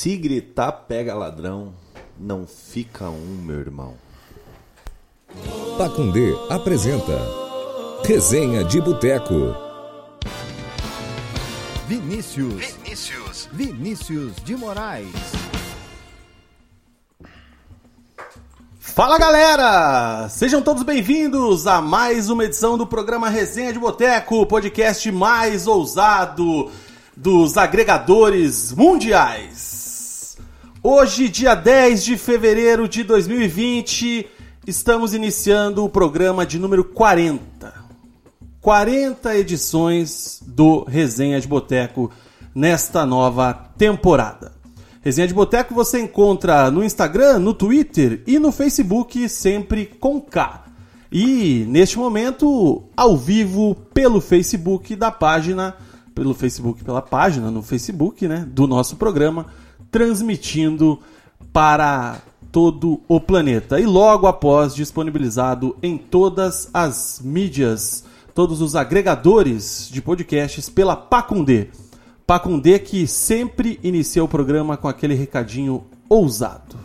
Se gritar pega ladrão, não fica um, meu irmão. Pacundê apresenta Resenha de Boteco. Vinícius. Vinícius. Vinícius de Moraes. Fala galera! Sejam todos bem-vindos a mais uma edição do programa Resenha de Boteco, o podcast mais ousado dos agregadores mundiais. Hoje, dia 10 de fevereiro de 2020, estamos iniciando o programa de número 40. 40 edições do Resenha de Boteco nesta nova temporada. Resenha de Boteco você encontra no Instagram, no Twitter e no Facebook, sempre com K. E neste momento, ao vivo pelo Facebook da página, pelo Facebook, pela página no Facebook, né, do nosso programa, transmitindo para todo o planeta. E logo após disponibilizado em todas as mídias, todos os agregadores de podcasts pela Pacundê. Pacundê que sempre inicia o programa com aquele recadinho ousado.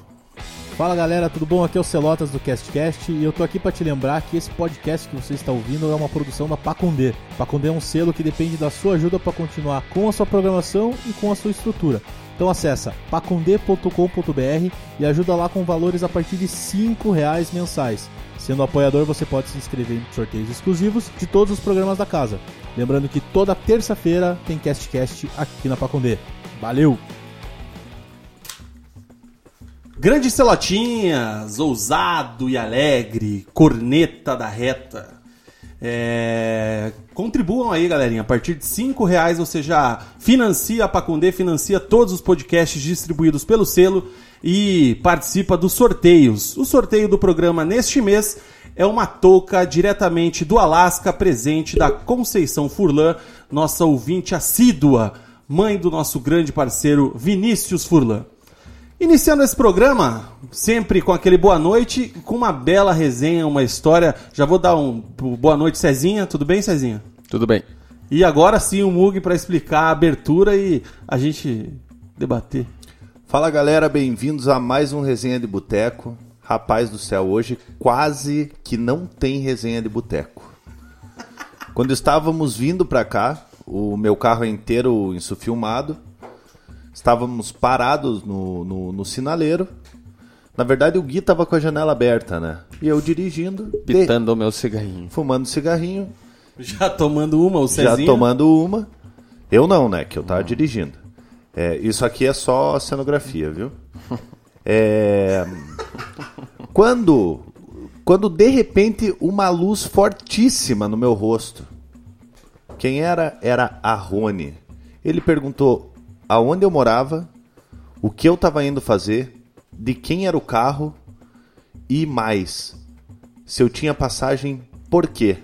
Fala galera, tudo bom? Aqui é o Celotas do CastCast e eu tô aqui para te lembrar que esse podcast que você está ouvindo é uma produção da Pacundê. Pacundê é um selo que depende da sua ajuda para continuar com a sua programação e com a sua estrutura. Então acessa pacundê.com.br e ajuda lá com valores a partir de R$ reais mensais. Sendo apoiador, você pode se inscrever em sorteios exclusivos de todos os programas da casa. Lembrando que toda terça-feira tem CastCast aqui na Pacundê. Valeu! Grandes celotinhas, ousado e alegre, corneta da reta. É, Contribuam aí, galerinha. A partir de cinco reais você já financia a Pacundê, financia todos os podcasts distribuídos pelo selo e participa dos sorteios. O sorteio do programa neste mês é uma touca diretamente do Alasca, presente da Conceição Furlan, nossa ouvinte assídua, mãe do nosso grande parceiro Vinícius Furlan. Iniciando esse programa, sempre com aquele boa noite, com uma bela resenha, uma história. Já vou dar um boa noite, Cezinha. Tudo bem, Cezinha? Tudo bem. E agora sim o Mug para explicar a abertura e a gente debater. Fala galera, bem-vindos a mais um Resenha de Boteco. Rapaz do céu, hoje quase que não tem resenha de boteco. Quando estávamos vindo para cá, o meu carro é inteiro insufilmado, estávamos parados no, no, no, sinaleiro. Na verdade, o Gui tava com a janela aberta, né? E eu dirigindo. Pitando o meu cigarrinho. Fumando cigarrinho. Já tomando uma, o Cezinha? Já tomando uma. Eu não, né? Que eu tava dirigindo. É, isso aqui é só cenografia, viu? É... Quando, quando de repente uma luz fortíssima no meu rosto. Quem era? Era a Rony. Ele perguntou aonde eu morava, o que eu estava indo fazer, de quem era o carro e mais, se eu tinha passagem, por quê?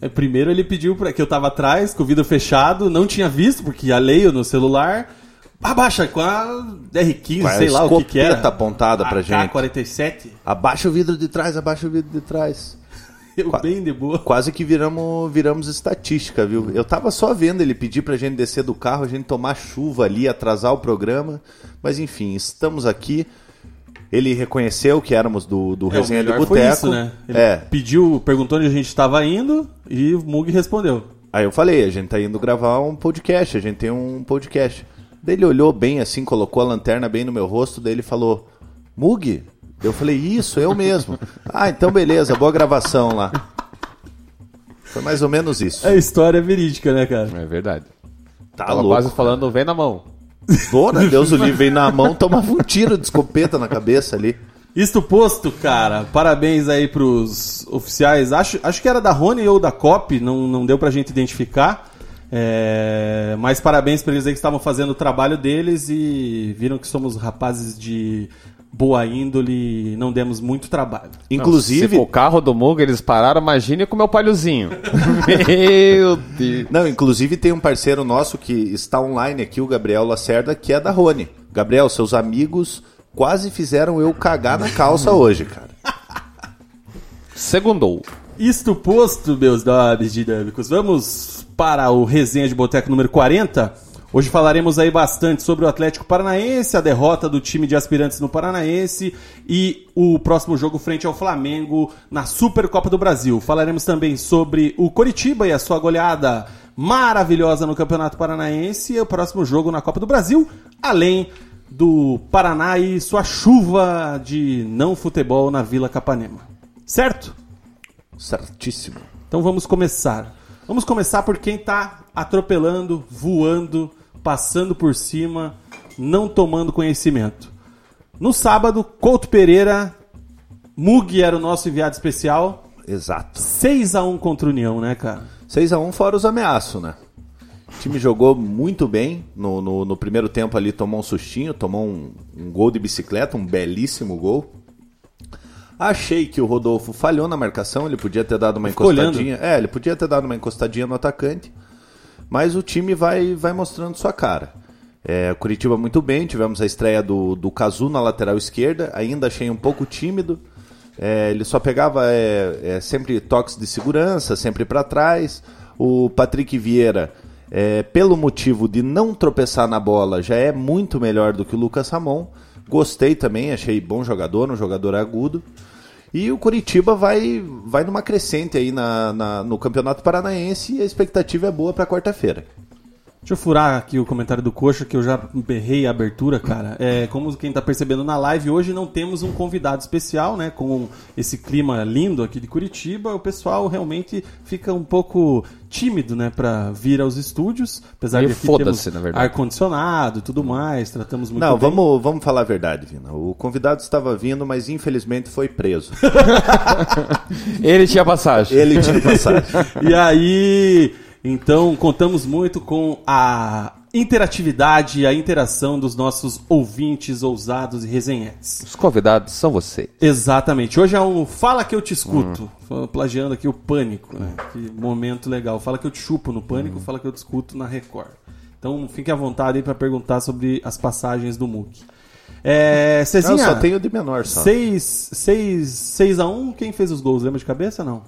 É, primeiro ele pediu para que eu tava atrás, com o vidro fechado, não tinha visto, porque ia leio no celular. Abaixa com a R15, Com a sei lá o que que era. apontada pra gente. AK-47. Abaixa o vidro de trás, abaixa o vidro de trás. Eu Qua- bem de boa. Quase que viramos, viramos estatística, viu? Eu tava só vendo ele pedir pra gente descer do carro, a gente tomar chuva ali, atrasar o programa. Mas enfim, estamos aqui. Ele reconheceu que éramos do, do É, Resenha de Boteco. isso, né? Ele É. pediu, perguntou onde a gente estava indo e o Mug respondeu. Aí eu falei, a gente tá indo gravar um podcast, a gente tem um podcast. Daí ele olhou bem assim, colocou a lanterna bem no meu rosto, daí ele falou, Mug? Eu falei, isso, eu mesmo. ah, então beleza, boa gravação lá. Foi mais ou menos isso. É história verídica, né, cara? É verdade. Tá Tava louco. quase falando, vem na mão. Dona Deus o livre, veio na mão, tomava um tiro de escopeta na cabeça ali. Isto posto, cara, parabéns aí pros oficiais. Acho, acho que era da Rony ou da COP, não, não deu pra gente identificar. É, mas parabéns para eles aí que estavam fazendo o trabalho deles e viram que somos rapazes de boa índole e não demos muito trabalho. Inclusive, for o carro do Muga, eles pararam, imagine com o meu palhozinho. meu Deus. não, inclusive tem um parceiro nosso que está online aqui, o Gabriel Lacerda, que é da Rony. Gabriel, seus amigos quase fizeram eu cagar na calça hoje, cara. Segundou. Isto posto, meus nobres dinâmicos, vamos para o resenha de boteco número 40. Hoje falaremos aí bastante sobre o Atlético Paranaense, a derrota do time de aspirantes no Paranaense e o próximo jogo frente ao Flamengo na Supercopa do Brasil. Falaremos também sobre o Coritiba e a sua goleada maravilhosa no Campeonato Paranaense e o próximo jogo na Copa do Brasil, além do Paraná e sua chuva de não futebol na Vila Capanema. Certo? Certíssimo. Então vamos começar. Vamos começar por quem tá atropelando, voando, passando por cima, não tomando conhecimento. No sábado, Couto Pereira, Mug era o nosso enviado especial. Exato. 6 a 1 contra o União, né, cara? 6x1 fora os ameaços, né? O time jogou muito bem. No, no, no primeiro tempo ali tomou um sustinho, tomou um, um gol de bicicleta, um belíssimo gol. Achei que o Rodolfo falhou na marcação, ele podia ter dado uma Ficou encostadinha. É, ele podia ter dado uma encostadinha no atacante. Mas o time vai, vai mostrando sua cara. É, Curitiba muito bem, tivemos a estreia do, do Cazu na lateral esquerda, ainda achei um pouco tímido. É, ele só pegava é, é, sempre toques de segurança, sempre para trás. O Patrick Vieira, é, pelo motivo de não tropeçar na bola, já é muito melhor do que o Lucas Ramon. Gostei também, achei bom jogador, um jogador agudo. E o Curitiba vai, vai numa crescente aí na, na- no Campeonato Paranaense e a expectativa é boa para quarta-feira. Deixa eu furar aqui o comentário do Coxa, que eu já berrei a abertura, cara. É, como quem tá percebendo na live, hoje não temos um convidado especial, né? Com esse clima lindo aqui de Curitiba, o pessoal realmente fica um pouco tímido, né? Pra vir aos estúdios. Apesar Meio de aqui foda-se, temos na verdade. ar-condicionado e tudo mais, tratamos muito não, bem. vamos, vamos falar a verdade, Vina. O convidado estava vindo, mas infelizmente foi preso. Ele tinha passagem. Ele tinha passagem. E aí, então, contamos muito com a interatividade e a interação dos nossos ouvintes ousados e resenhetes. Os convidados são vocês. Exatamente. Hoje é um Fala que eu te escuto. Plagiando aqui o Pânico, né? Que momento legal. Fala que eu te chupo no Pânico, fala que eu te escuto na Record. Então fique à vontade aí para perguntar sobre as passagens do MOOC. É, Não, Cezinha, só tenho de menor só. 6 a 1 quem fez os gols? Lembra de cabeça não?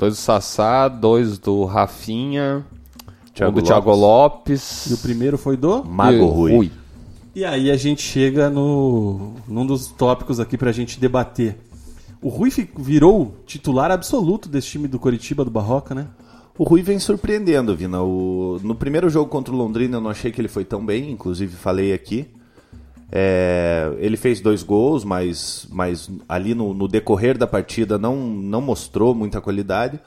Dois do Sassá, dois do Rafinha, Thiago um do Thiago Lopes. E o primeiro foi do? Mago e o Rui. E aí a gente chega no num dos tópicos aqui pra gente debater. O Rui virou titular absoluto desse time do Coritiba do Barroca, né? O Rui vem surpreendendo, Vina. O... No primeiro jogo contra o Londrina eu não achei que ele foi tão bem, inclusive falei aqui. É, Ele fez dois gols, mas, mas ali no, no decorrer da partida não, não mostrou muita qualidade.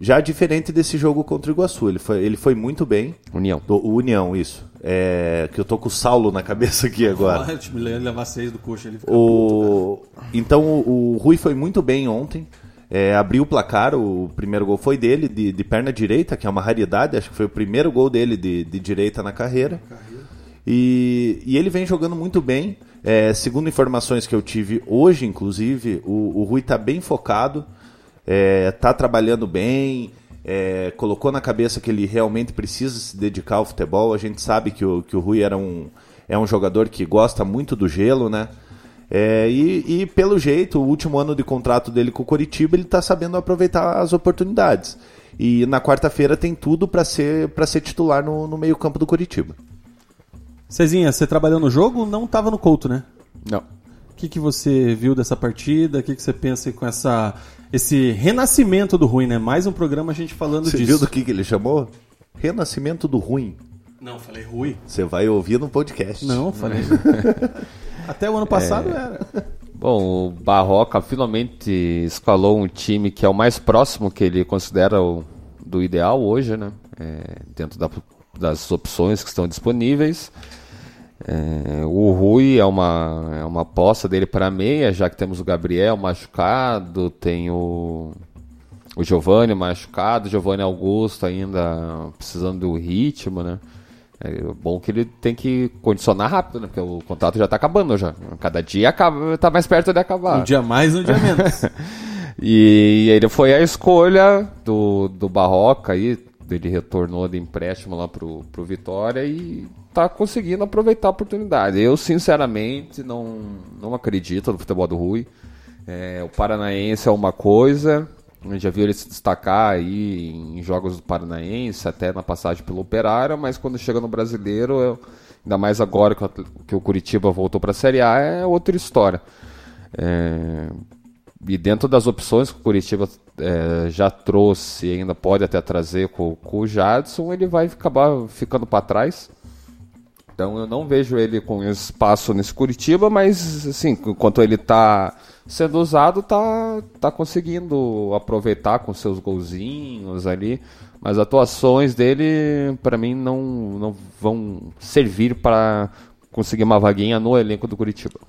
Já diferente desse jogo contra o Iguaçu, ele foi, ele foi muito bem. União. Do, o União, isso. É, que eu tô com o Saulo na cabeça aqui agora. O time ia levar seis do coxa ele fica O... Então o, o Rui foi muito bem ontem. É, abriu o placar, o primeiro gol foi dele, de, de perna direita, que é uma raridade, acho que foi o primeiro gol dele de, de direita na carreira. E, e ele vem jogando muito bem. É, segundo informações que eu tive hoje, inclusive, o, o Rui está bem focado, está trabalhando bem, é, colocou na cabeça que ele realmente precisa se dedicar ao futebol. A gente sabe que o, que o Rui era um, é um jogador que gosta muito do gelo, né? É, e, e, pelo jeito, o último ano de contrato dele com o Coritiba, ele está sabendo aproveitar as oportunidades. E na quarta-feira tem tudo para ser, ser titular no, no meio-campo do Coritiba. Cezinha, você trabalhou no jogo? Não estava no Couto, né? Não. O que, que você viu dessa partida? O que, que você pensa com essa, esse renascimento do Rui, né? Mais um programa a gente falando Você disso. viu do que, que ele chamou? Renascimento do ruim. Não, falei Rui. Você vai ouvir no podcast. Não, falei. Até o ano passado era. Bom, o Barroca finalmente escalou um time que é o mais próximo que ele considera o, do ideal hoje, né? É, dentro da- das opções que estão disponíveis. É, o Rui é uma, é uma aposta dele para meia, já que temos o Gabriel machucado, tem o, o Giovanni machucado, Giovanni Augusto ainda precisando do ritmo, né? É bom que ele tem que condicionar rápido, né? Porque o contrato já tá acabando já. Cada dia acaba, tá mais perto de acabar. Um dia mais, um dia menos. E ele foi a escolha do, do Barroca aí, ele retornou de empréstimo lá pro, pro Vitória e tá conseguindo aproveitar a oportunidade. Eu, sinceramente, não, não acredito no futebol do Rui. É, o Paranaense é uma coisa, gente já viu ele se destacar aí em jogos do Paranaense, até na passagem pelo Operário, mas quando chega no Brasileiro, eu, ainda mais agora que, que o Curitiba voltou para a Série A, é outra história. É, e dentro das opções que o Curitiba é, já trouxe e ainda pode até trazer com, com o Jadson, ele vai acabar ficando para trás. Então eu não vejo ele com espaço nesse Curitiba, mas assim, enquanto ele está sendo usado, tá, tá conseguindo aproveitar com seus golzinhos ali. Mas atuações dele, para mim, não, não vão servir para conseguir uma vaguinha no elenco do Curitiba.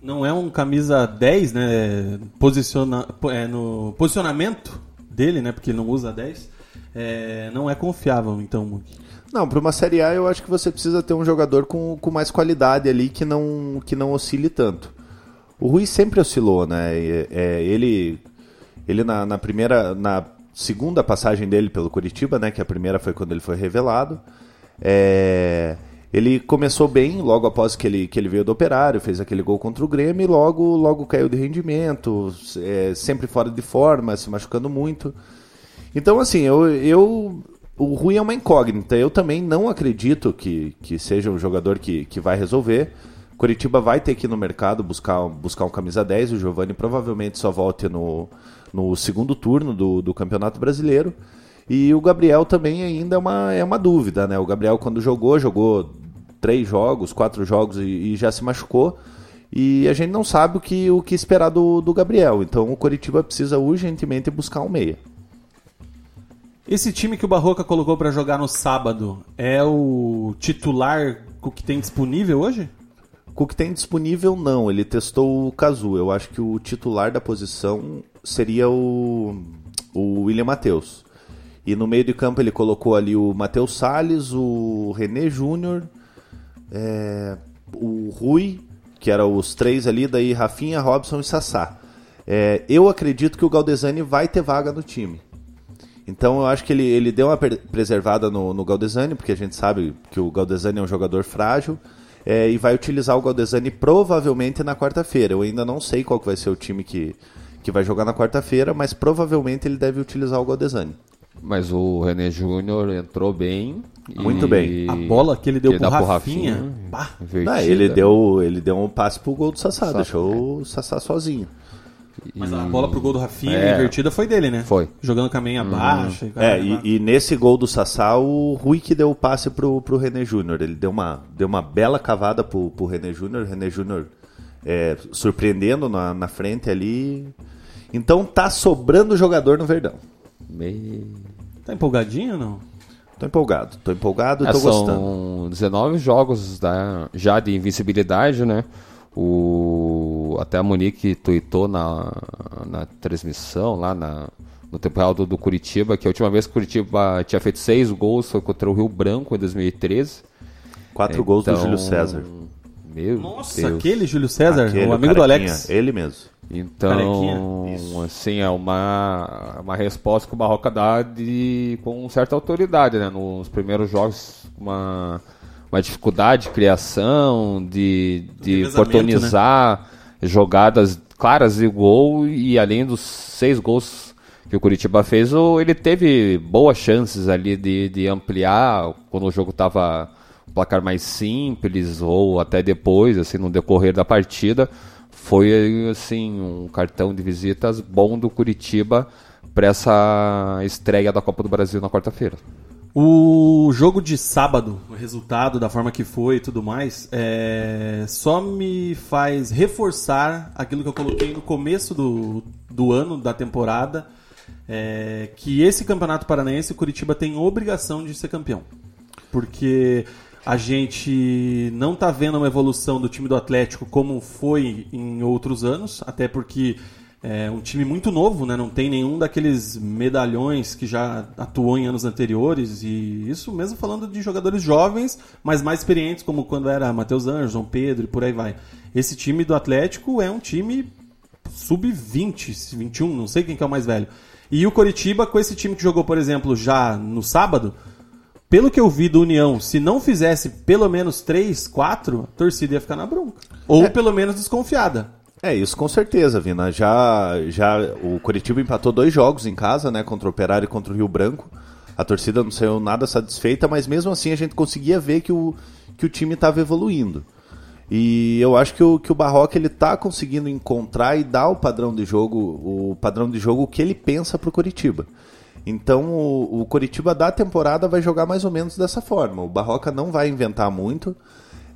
Não é um camisa 10, né? Posiciona, é, no posicionamento dele, né? Porque não usa 10. É, não é confiável, então. Não, para uma Série A eu acho que você precisa ter um jogador com, com mais qualidade ali que não, que não oscile tanto. O Rui sempre oscilou, né? É, ele ele na, na, primeira, na segunda passagem dele pelo Curitiba, né? Que a primeira foi quando ele foi revelado. É, ele começou bem logo após que ele, que ele veio do Operário, fez aquele gol contra o Grêmio e logo, logo caiu de rendimento, é, sempre fora de forma, se machucando muito. Então, assim, eu, eu o Rui é uma incógnita. Eu também não acredito que, que seja um jogador que, que vai resolver. Curitiba vai ter que ir no mercado buscar, buscar um camisa 10. O Giovani provavelmente só volte no, no segundo turno do, do Campeonato Brasileiro. E o Gabriel também ainda é uma, é uma dúvida, né? O Gabriel, quando jogou, jogou três jogos, quatro jogos e, e já se machucou. E a gente não sabe o que, o que esperar do, do Gabriel. Então o Coritiba precisa urgentemente buscar um meia. Esse time que o Barroca colocou para jogar no sábado é o titular que tem disponível hoje? O que tem disponível não, ele testou o Cazu. Eu acho que o titular da posição seria o, o William Matheus. E no meio de campo ele colocou ali o Matheus Salles, o René Júnior, é, o Rui, que eram os três ali, daí Rafinha, Robson e Sassá. É, eu acredito que o Galdesani vai ter vaga no time. Então eu acho que ele, ele deu uma preservada no, no Galdesani, porque a gente sabe que o Galdesani é um jogador frágil. É, e vai utilizar o Galdesani provavelmente na quarta-feira. Eu ainda não sei qual vai ser o time que, que vai jogar na quarta-feira, mas provavelmente ele deve utilizar o Galdesani. Mas o René Júnior entrou bem. Muito bem. A bola que ele deu pro Rafinha. Rafinha não, ele, deu, ele deu um passe pro gol do Sassá, Sassá deixou é. o Sassá sozinho. Mas a bola pro gol do Rafinha é. invertida foi dele, né? Foi. Jogando caminho uhum. abaixo. Hum. É, e, e, nesse gol do Sassá, o Rui que deu o passe pro, pro René Júnior. Ele deu uma, deu uma bela cavada pro, pro René Júnior. René Júnior é, surpreendendo na, na frente ali. Então tá sobrando jogador no Verdão. Me... Tá empolgadinho ou não? Tô empolgado, tô empolgado e é, tô são gostando. São 19 jogos da, já de invencibilidade, né? O, até a Monique tweetou na, na transmissão lá na, no tempo real do, do, Curitiba, que a última vez que o Curitiba tinha feito seis gols foi contra o Rio Branco em 2013. Quatro então, gols do Júlio César. Meu Nossa, Deus. aquele Júlio César, aquele, o amigo do Alex. Ele mesmo. Então, assim, é uma, uma resposta que o Barroca dá de, com certa autoridade, né? Nos primeiros jogos, uma, uma dificuldade de criação, de, de oportunizar né? jogadas claras de gol, e além dos seis gols que o Curitiba fez, ele teve boas chances ali de, de ampliar quando o jogo estava um placar mais simples, ou até depois, assim, no decorrer da partida foi assim um cartão de visitas bom do Curitiba para essa estreia da Copa do Brasil na quarta-feira. O jogo de sábado, o resultado da forma que foi e tudo mais, é... só me faz reforçar aquilo que eu coloquei no começo do, do ano, da temporada, é... que esse campeonato paranaense, o Curitiba tem obrigação de ser campeão. Porque a gente não está vendo uma evolução do time do Atlético como foi em outros anos, até porque É um time muito novo, né? Não tem nenhum daqueles medalhões que já atuou em anos anteriores. E isso mesmo falando de jogadores jovens, mas mais experientes, como quando era Matheus Anjos, João Pedro e por aí vai. Esse time do Atlético é um time sub-20, 21, não sei quem que é o mais velho. E o Coritiba, com esse time que jogou, por exemplo, já no sábado, pelo que eu vi do União, se não fizesse pelo menos 3, 4, a torcida ia ficar na bronca. Ou pelo menos desconfiada. É, isso com certeza, Vina. Já, já o Curitiba empatou dois jogos em casa, né? Contra o Operário e contra o Rio Branco. A torcida não saiu nada satisfeita, mas mesmo assim a gente conseguia ver que o, que o time estava evoluindo. E eu acho que o, que o Barroca ele tá conseguindo encontrar e dar o padrão de jogo, o padrão de jogo que ele pensa para o Curitiba. Então o, o Curitiba da temporada vai jogar mais ou menos dessa forma. O Barroca não vai inventar muito.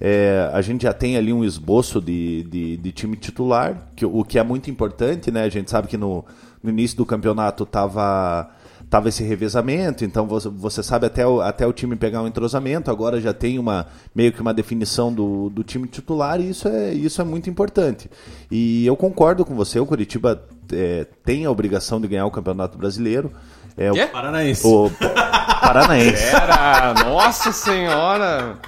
É, a gente já tem ali um esboço de, de, de, time titular, que, o que é muito importante, né? A gente sabe que no, no início do campeonato tava tava esse revezamento, então você, você sabe até o, até o time pegar um entrosamento, agora já tem uma meio que uma definição do, do time titular e isso é, isso é muito importante. E eu concordo com você, o Curitiba é, tem a obrigação de ganhar o Campeonato Brasileiro. É o Paranaense. O Paranaense. Era, nossa senhora!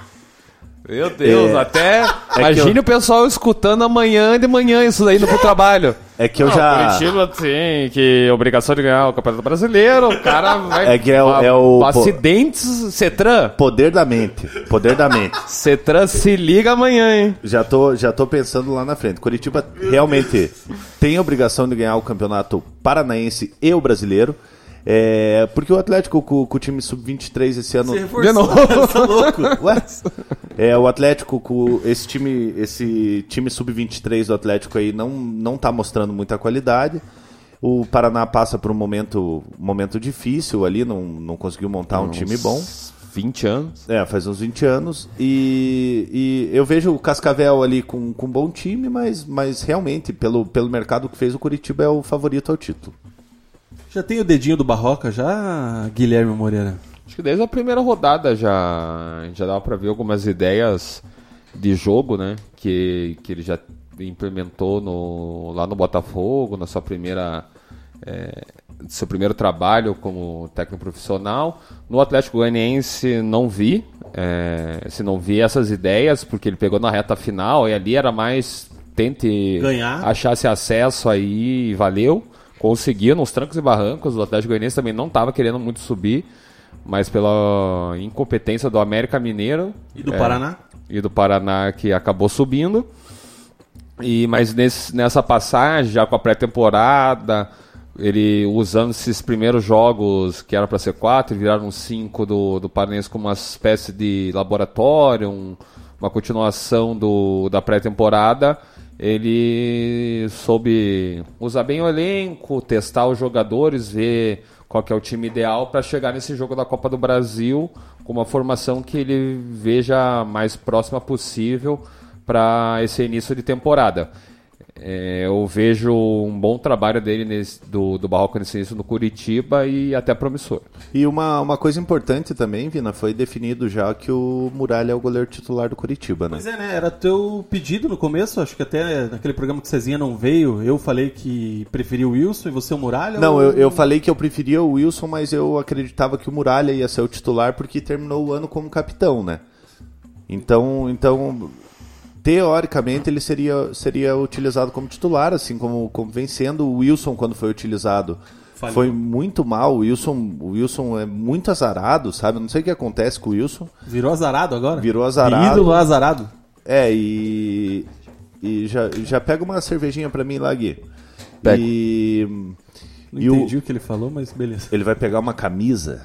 Meu Deus, É, até. que imagine eu- o pessoal escutando amanhã de manhã isso daí indo pro trabalho. É que eu Não, já. Curitiba tem que obrigação de ganhar o Campeonato Brasileiro, o cara vai. É que é o- é o- Acidentes, Cetran. Poder da mente. Poder da mente. Cetran se liga amanhã, hein? Já tô, já tô pensando lá na frente. Curitiba realmente tem obrigação de ganhar o campeonato paranaense e o brasileiro. É, porque o Atlético com, com o time sub-23 esse ano. Reforçou, novo. tá louco. Ué? É, o Atlético com esse time, esse time sub-23 do Atlético aí não, não tá mostrando muita qualidade. O Paraná passa por um momento, momento difícil ali, não, não conseguiu montar um time bom. 20 anos. É, faz uns 20 anos. E, e eu vejo o Cascavel ali com, com um bom time, mas, mas realmente, pelo, pelo mercado que fez, o Curitiba é o favorito ao título. Já tem o dedinho do Barroca já, Guilherme Moreira? Acho que desde a primeira rodada já, já dava pra ver algumas ideias de jogo, né? Que, que ele já implementou no, lá no Botafogo, na sua primeira. é, seu primeiro trabalho como técnico profissional. No Atlético Goianiense não vi, é, se não vi essas ideias, porque ele pegou na reta final e ali era mais tente Ganhar. achar esse acesso aí e valeu. Conseguiu nos trancos e barrancos. O Atlético Goianiense também não estava querendo muito subir, mas pela incompetência do América Mineiro E do é, Paraná? e do Paraná que acabou subindo. E mas nesse, nessa passagem, já com a pré-temporada, ele usando esses primeiros jogos que era para ser quatro, viraram cinco do, do Paranense como uma espécie de laboratório, um- uma continuação do, da pré-temporada. Ele soube usar bem o elenco, testar os jogadores, ver qual é o time ideal para chegar nesse jogo da Copa do Brasil com uma formação que ele veja mais próxima possível para esse início de temporada. É, eu vejo um bom trabalho dele nesse- do, do Barroco nesse início no Curitiba e até promissor. E uma, uma coisa importante também, Vina, foi definido já que o Muralha é o goleiro titular do Curitiba, né? Pois é, né? Era teu pedido no começo, acho que até naquele programa que Cezinha não veio, eu falei que preferia o Wilson e você o Muralha? Não, ou- eu, eu falei que eu preferia o Wilson, mas eu acreditava que o Muralha ia ser o titular porque terminou o ano como capitão, né? Então, então teoricamente ele seria, seria utilizado como titular, assim como, como vem sendo o Wilson quando foi utilizado. Falhou. Foi muito mal, o Wilson, o Wilson é muito azarado, sabe? Não sei o que acontece com o Wilson. Virou azarado agora? Virou azarado. Ídolo azarado. É, e. E já, já pega uma cervejinha pra mim lá, Gui. Pega. E. Não E o- entendi o... que ele falou, mas beleza. ele vai pegar uma camisa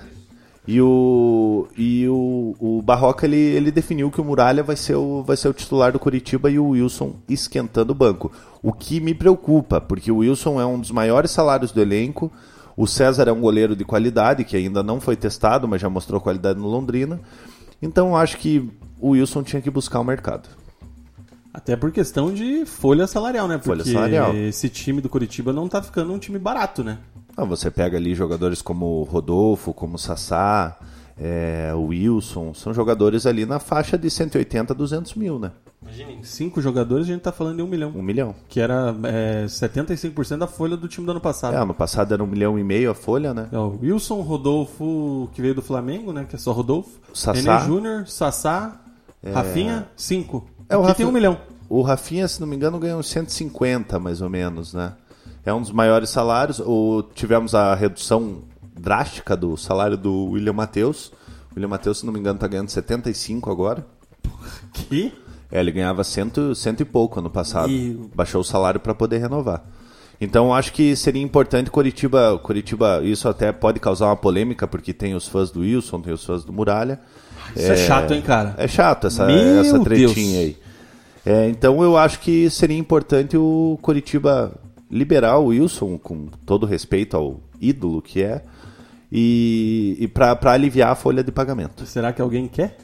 e o e o, o Barroca ele, ele definiu que o Muralha vai ser o vai ser o titular do Curitiba e o Wilson esquentando o banco. O que me preocupa, porque o Wilson é um dos maiores salários do elenco. O César é um goleiro de qualidade que ainda não foi testado, mas já mostrou qualidade no Londrina. Então eu acho que o Wilson tinha que buscar o mercado. Até por questão de folha salarial, né? Porque Folha salarial. esse time do Curitiba não tá ficando um time barato, né? Ah, você pega ali jogadores como o Rodolfo, como o Sassá, é, o Wilson, são jogadores ali na faixa de 180 a 200 mil, né? Imagina, em cinco jogadores a gente tá falando de um milhão. Um milhão. Que era é, 75% da folha do time do ano passado. É, ano passado era um milhão e meio a folha, né? É o Wilson, Rodolfo, que veio do Flamengo, né? Que é só Rodolfo. Sassá. Nenê Júnior, Sassá, Rafinha, cinco. É, o Rafinha- tem um milhão. O Rafinha, se não me engano, ganhou uns 150, mais ou menos, né? É um dos maiores salários. O, tivemos a redução drástica do salário do William Matheus. O William Matheus, se não me engano, tá ganhando 75 agora. Que? É, ele ganhava cento, cento e pouco ano passado. E- Baixou o salário para poder renovar. Então eu acho que seria importante Curitiba, Curitiba, isso até pode causar uma polêmica porque tem os fãs do Wilson, tem os fãs do Muralha. Isso é, chato, hein, cara? É chato essa, Meu essa tretinha Deus. aí. É, então eu acho que seria importante o Curitiba liberar o Wilson, com todo respeito ao ídolo que é, e, e para aliviar a folha de pagamento. Será que alguém quer?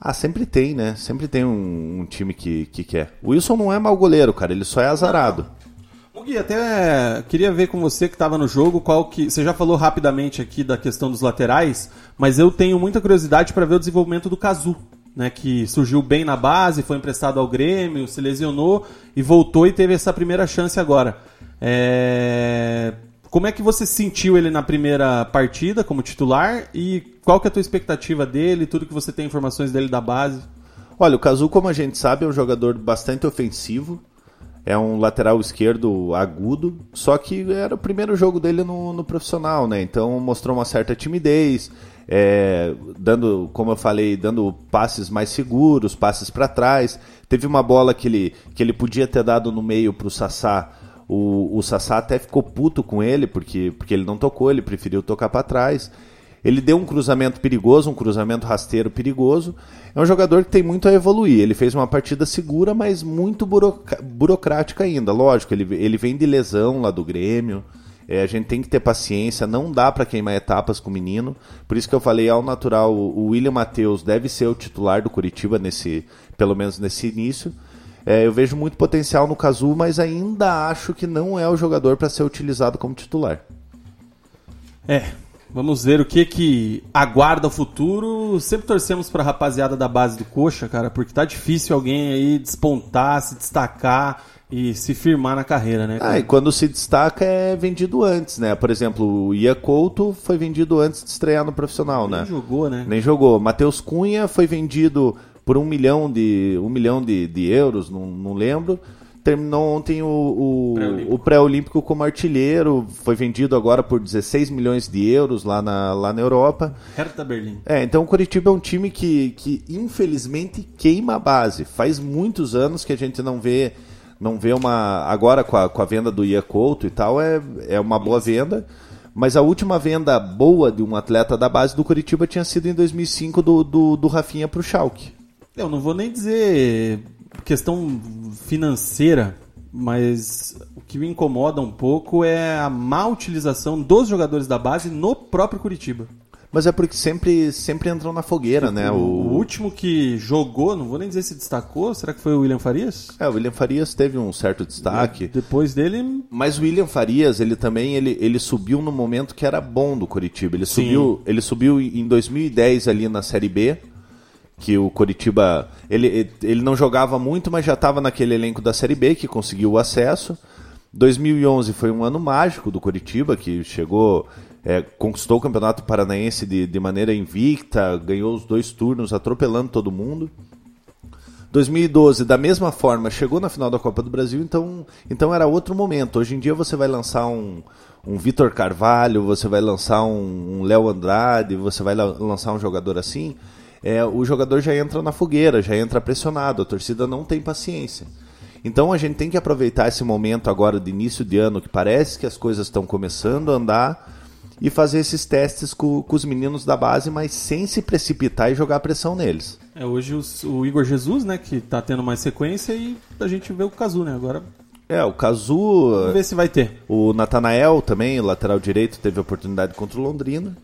Ah, sempre tem, né? Sempre tem um, um time que, que quer. O Wilson não é mau goleiro, cara, ele só é azarado. Mugi, até queria ver com você que estava no jogo qual que. Você já falou rapidamente aqui da questão dos laterais, mas eu tenho muita curiosidade para ver o desenvolvimento do Cazu, né? Que surgiu bem na base, foi emprestado ao Grêmio, se lesionou e voltou e teve essa primeira chance agora. É, Como é que você sentiu ele na primeira partida como titular e qual que é a tua expectativa dele, tudo que você tem informações dele da base? Olha, o Cazu, como a gente sabe, é um jogador bastante ofensivo. É um lateral esquerdo agudo, só que era o primeiro jogo dele no, no profissional, né? Então mostrou uma certa timidez, é, dando, como eu falei, dando passes mais seguros, passes para trás. Teve uma bola que ele, que ele podia ter dado no meio para o Sassá. O, o Sassá até ficou puto com ele, porque, porque ele não tocou, ele preferiu tocar para trás. Ele deu um cruzamento perigoso, um cruzamento rasteiro perigoso. É um jogador que tem muito a evoluir. Ele fez uma partida segura, mas muito burocrática ainda. Lógico, ele, ele vem de lesão lá do Grêmio. É, a gente tem que ter paciência, não dá para queimar etapas com o menino. Por isso que eu falei ao natural, o o William Matheus deve ser o titular do Curitiba nesse, pelo menos nesse início. É, eu vejo muito potencial no Cazu, mas ainda acho que não é o jogador para ser utilizado como titular. É, vamos ver o que que aguarda o futuro. Sempre torcemos pra rapaziada da base do Coxa, cara, porque tá difícil alguém aí despontar, se destacar e se firmar na carreira, né? Ah, e quando se destaca é vendido antes, né? Por exemplo, o Ia Couto foi vendido antes de estrear no profissional, Nem né? jogou, né? Nem jogou. Matheus Cunha foi vendido por um milhão de, um milhão de, de euros, não, não lembro. Terminou ontem o, o, Pré-olímpico. o pré-olímpico como artilheiro, foi vendido agora por 16 milhões de euros lá na, lá na Europa. Hertha Berlim. É, então o Curitiba é um time que, que infelizmente queima a base. Faz muitos anos que a gente não vê não vê uma agora com a, com a venda do Ia Couto e tal é, é uma boa venda. Mas a última venda boa de um atleta da base do Curitiba tinha sido em 2005 do, do, do Rafinha pro Schalke. Eu não vou nem dizer questão financeira, mas o que me incomoda um pouco é a má utilização dos jogadores da base no próprio Curitiba. Mas é porque sempre, sempre entram na fogueira, né? O, O, último que jogou, não vou nem dizer se destacou, será que foi o William Farias? é, o William Farias teve um certo destaque. Depois dele, Mas o William Farias, ele também ele, ele subiu no momento que era bom do Curitiba. Ele Sim. subiu, ele subiu em 2010 ali na Série B, que o Curitiba, ele, ele não jogava muito, mas já estava naquele elenco da Série B que conseguiu o acesso. 2011 foi um ano mágico do Curitiba, que chegou, é, conquistou o Campeonato Paranaense de, de maneira invicta, ganhou os dois turnos, atropelando todo mundo. 2012, da mesma forma, chegou na final da Copa do Brasil, então, então era outro momento. Hoje em dia você vai lançar um, um Vitor Carvalho, você vai lançar um, um Léo Andrade, você vai la- lançar um jogador assim, é, o jogador já entra na fogueira, já entra pressionado, a torcida não tem paciência. Então a gente tem que aproveitar esse momento agora de início de ano, que parece que as coisas estão começando a andar, e fazer esses testes com, com os meninos da base, mas sem se precipitar e jogar pressão neles. é hoje os- o, Igor Jesus, né, que tá tendo mais sequência e a gente vê o Cazu, né? Agora É, o Cazu, vamos ver se vai ter. o Natanael também, lateral direito, teve oportunidade contra o Londrina.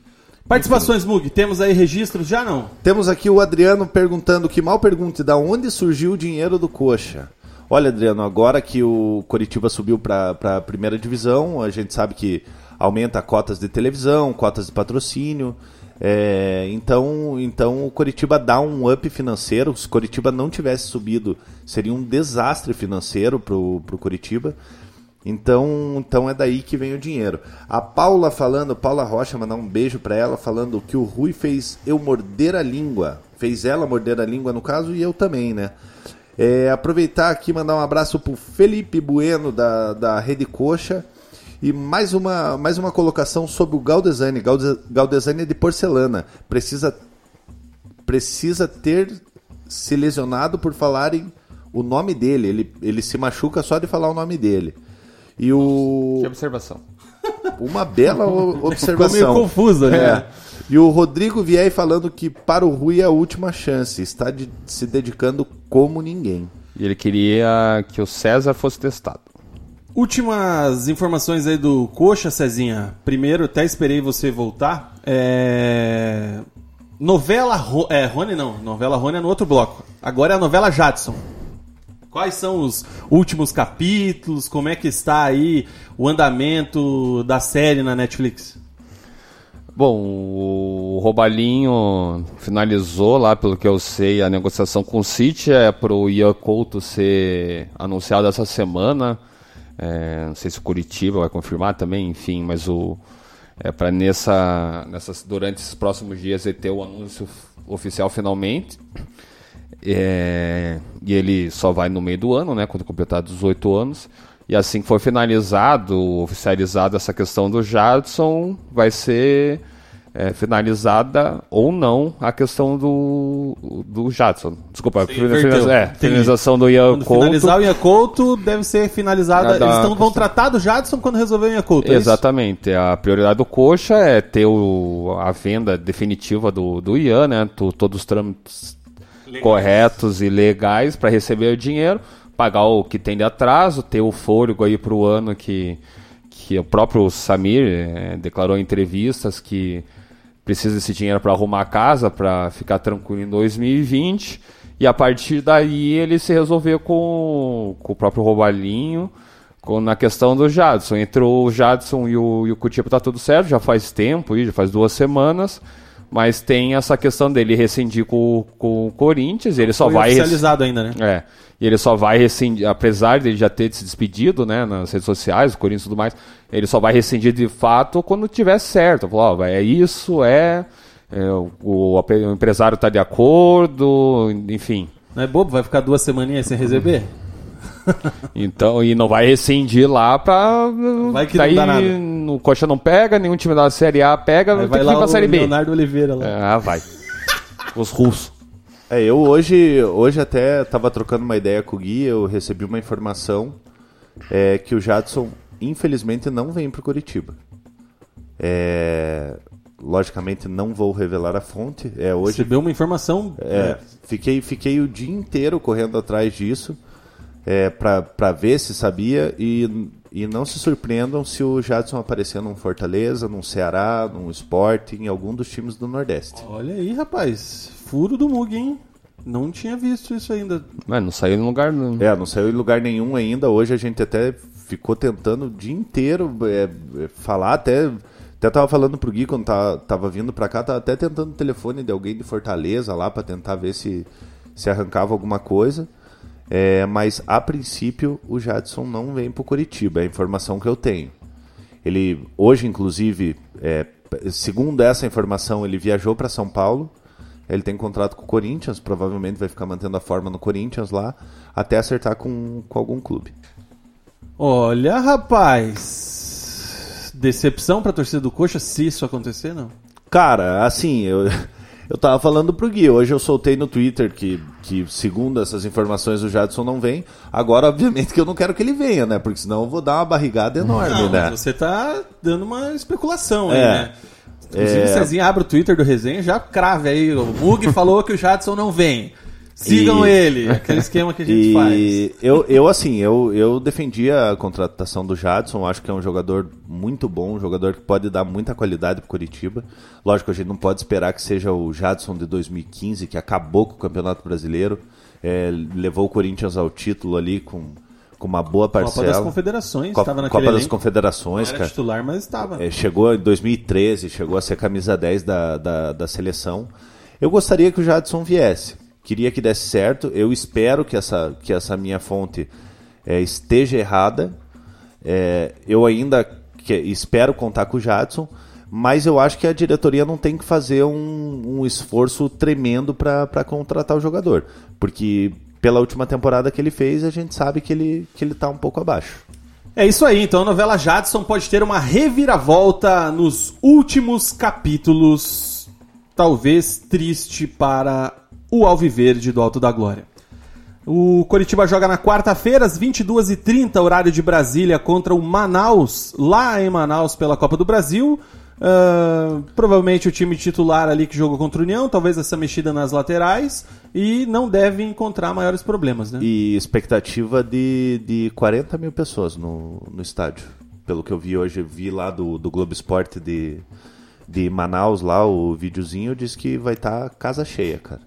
Participações, Mug, temos aí registros? Já não. Temos aqui o Adriano perguntando, que mal pergunte, da onde surgiu o dinheiro do Coxa? Olha, Adriano, agora que o Coritiba subiu para a primeira divisão, a gente sabe que aumenta cotas de televisão, cotas de patrocínio. É, então, então o Coritiba dá um up financeiro. Se o Coritiba não tivesse subido, seria um desastre financeiro pro, pro Coritiba. Então, então é daí que vem o dinheiro. A Paula falando, Paula Rocha, mandar um beijo para ela, falando que o Rui fez eu morder a língua. Fez ela morder a língua, no caso, e eu também, né? É, aproveitar aqui mandar um abraço pro Felipe Bueno, da, da Rede Coxa. E mais uma, mais uma colocação sobre o Galdesani. Galde- Galdesani é de porcelana. Precisa, precisa ter se lesionado por falarem o nome dele. Ele, ele se machuca só de falar o nome dele. E o. Que observação. Uma bela o- Ficou observação. meio confuso, né? É. E o Rodrigo Vier falando que para o Rui é a última chance. Está de- se dedicando como ninguém. E ele queria que o César fosse testado. Últimas informações aí do Coxa, Cezinha. Primeiro, até esperei você voltar. É... Novela Ro... é, Rony não, novela Rony é no outro bloco. Agora é a novela Jadson. Quais são os últimos capítulos? Como é que está aí o andamento da série na Netflix? Bom, o Robalinho finalizou lá, pelo que eu sei, a negociação com o City é para o Ian Couto ser anunciado essa semana. É, não sei se o Curitiba vai confirmar também, enfim, mas o é para nessa, nessas durante esses próximos dias ele ter o anúncio oficial finalmente. É, e ele só vai no meio do ano, né, quando completar 18 anos. E assim que for finalizado, oficializado essa questão do Jadson, vai ser é, finalizada ou não a questão do, do Jadson. Desculpa, inverteu. finaliza- é, finalização do Ian Quando Couto. finalizar o Iacolto, deve ser finalizada. Da- Eles estão, vão tratar do Jadson quando resolver o Iacolto. é isso? Exatamente. A prioridade do Coxa é ter o, a venda definitiva do, do Ian, né? Tu- todos os trâmites corretos e legais para receber o dinheiro, pagar o que tem de atraso, ter o fôlego aí para o ano que, que o próprio Samir eh, declarou em entrevistas que precisa desse dinheiro para arrumar a casa, para ficar tranquilo em 2020. E a partir daí ele se resolveu com, com o próprio Robalinho, com, na questão do Jadson. Entre o Jadson e o, e o Curitiba tá tudo certo, já faz tempo, já faz duas semanas. Mas tem essa questão dele rescindir com, com o Corinthians, ele só Foi vai. oficializado ainda, né? é. E ele só vai rescindir, apesar dele já ter se despedido, né, nas redes sociais, o Corinthians e tudo mais, ele só vai rescindir de fato quando tiver certo. Ó, vai, é isso, é, é, o, o empresário está de acordo, enfim. Não é bobo? Vai ficar duas semaninhas sem receber? Então, e não vai rescindir lá pra. Vai que não daí dá nada. O Coxa não pega, nenhum time da Série A pega, Aí vai ter que lá pra o Série B. Leonardo Oliveira lá. Ah, vai. Os russos. É, eu hoje, hoje até estava trocando uma ideia com o Gui, eu recebi uma informação é, que o Jadson, infelizmente, não vem para o Curitiba. É, logicamente, não vou revelar a fonte. É, hoje Recebeu uma informação. é, fiquei, fiquei o dia inteiro correndo atrás disso é, para ver se sabia e, e não se surpreendam se o Jadson aparecer num Fortaleza, num Ceará, num Sport, em algum dos times do Nordeste. Olha aí, rapaz. Furo do Mug, hein? Não tinha visto isso ainda. Mas não saiu em lugar nenhum. É, não saiu em lugar nenhum ainda. Hoje a gente até ficou tentando o dia inteiro é, é, falar, até, até tava falando pro Gui quando tá, tava vindo pra cá, tava até tentando o telefone de alguém de Fortaleza lá pra tentar ver se, se arrancava alguma coisa. É, mas a princípio o Jadson não vem pro Curitiba, é a informação que eu tenho. Ele hoje, inclusive, é, segundo essa informação, ele viajou para São Paulo. Ele tem contrato com o Corinthians, provavelmente vai ficar mantendo a forma no Corinthians lá, até acertar com, com algum clube. Olha, rapaz. Decepção pra torcida do Coxa se isso acontecer, não? Cara, assim, eu, eu tava falando pro Gui, hoje eu soltei no Twitter que, que segundo essas informações o Jadson não vem. Agora, obviamente, que eu não quero que ele venha, né? Porque senão eu vou dar uma barrigada enorme, Não, né? mas você tá dando uma especulação aí, É. né? Inclusive, É. o Cezinha abre o Twitter do Resenha já crave aí. O Mug falou que o Jadson não vem. Sigam E- ele. Aquele esquema que a gente faz. E eu, eu assim, eu, eu defendi a contratação do Jadson, acho que é um jogador muito bom, um jogador que pode dar muita qualidade pro Curitiba. Lógico, a gente não pode esperar que seja o Jadson de 2015, que acabou com o Campeonato Brasileiro, é, levou o Corinthians ao título ali com, com uma boa Copa das parcela. Confederações, Copa, estava naquele Copa das. Confederações, Não era cara. titular, mas estava. É, chegou em 2013, chegou a ser camisa 10 da, da, da seleção. Eu gostaria que o Jadson viesse. Queria que desse certo. Eu espero que essa, que essa minha fonte é, esteja errada. É, eu ainda que- espero contar com o Jadson. Mas eu acho que a diretoria não tem que fazer um, um esforço tremendo para contratar o jogador. Porque pela última temporada que ele fez, a gente sabe que ele, que ele tá um pouco abaixo. É isso aí, então a novela Jadson pode ter uma reviravolta nos últimos capítulos, talvez triste para o Alviverde do Alto da Glória. O Coritiba joga na quarta-feira, às 22h30, horário de Brasília, contra o Manaus, lá em Manaus, pela Copa do Brasil. Ah, provavelmente o time titular ali que jogou contra o União, talvez essa mexida nas laterais, e não deve encontrar maiores problemas, né? E expectativa de, de 40 mil pessoas no, no estádio. Pelo que eu vi hoje, vi lá do, do Globo Esporte de, de Manaus, lá o videozinho, diz que vai estar casa cheia, cara.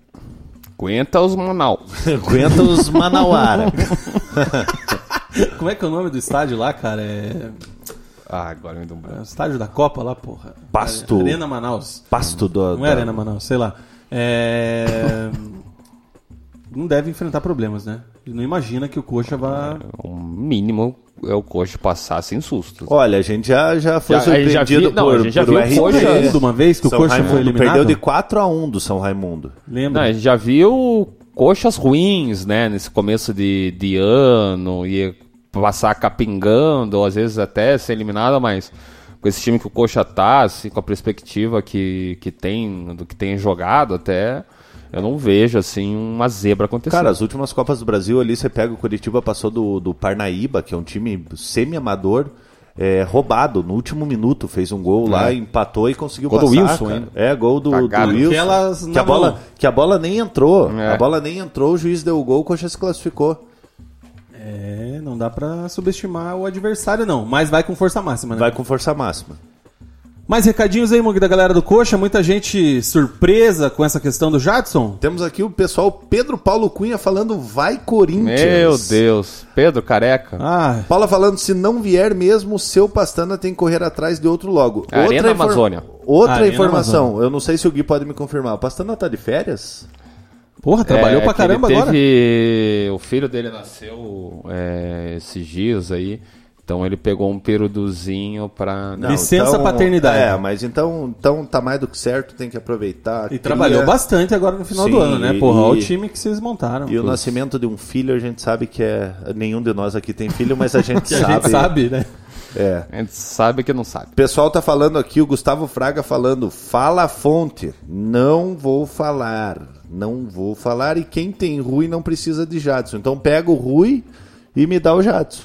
Aguenta os Manaus. Aguenta os Manauara. Como é que é o nome do estádio lá, cara? É. Ah, agora me deu um é o branco. estádio da Copa lá, porra. Pasto. Arena Manaus. Pasto do. Não é da- Arena Manaus, sei lá. É. Não deve enfrentar problemas, né? Não imagina que o Coxa vá. O mínimo é o coach passar sem susto. Olha, a gente já, já foi Já- a gente já surpreendido vi- não, por, a gente já por viu o. Coxa uma vez que o São Coxa foi Raimundo eliminado. perdeu de 4 a 1 do São Raimundo. Lembra? Não, a gente já viu coxas ruins, né? Nesse começo de, de ano, e passar capingando, ou às vezes até ser eliminada, mas com esse time que o Coxa tá, assim, com a perspectiva que, que tem, do que tem jogado até, eu não vejo, assim, uma zebra acontecendo. Cara, as últimas Copas do Brasil ali, você pega o Curitiba, passou do, do Parnaíba, que é um time semi-amador, é, roubado. No último minuto fez um gol lá, empatou e conseguiu Gol do passar. Wilson, cara. ainda. É, gol do, do. Wilson. Que a, bola, mão. que a bola nem entrou. É. A bola nem entrou, o juiz deu o gol, o Coxa se classificou. É, não dá pra subestimar o adversário, não. Mas vai com força máxima, né? Vai com força máxima. Mais recadinhos aí, Mug, da galera do Coxa. Muita gente surpresa com essa questão do Jadson. Temos aqui o pessoal Pedro Paulo Cunha falando vai Corinthians. Meu Deus. Pedro, careca. Ah, Paula falando, se não vier mesmo, o seu Pastana tem que correr atrás de outro logo. Arena infor- Amazônia. Outra Arena informação, eu não sei se o Gui pode me confirmar. O Pastana tá de férias? porra, trabalhou É, pra que ele caramba agora. teve... O filho dele nasceu é, esses dias aí. Então ele pegou um períodozinho pra. Não, Licença paternidade. É, mas então, então tá mais do que certo, tem que aproveitar. E Cria- trabalhou bastante agora no final do Sim, ano, né? e- Porra, olha o e- time que vocês montaram. E o nascimento de um filho, a gente sabe que é. Nenhum de nós aqui tem filho, mas a gente Que a sabe. gente sabe, né? É. A gente sabe que não sabe. O pessoal tá falando aqui, o Gustavo Fraga falando, fala a fonte. Não vou falar. Não vou falar. E quem tem Rui não precisa de Jadson. Então pega o Rui e me dá o Jadson.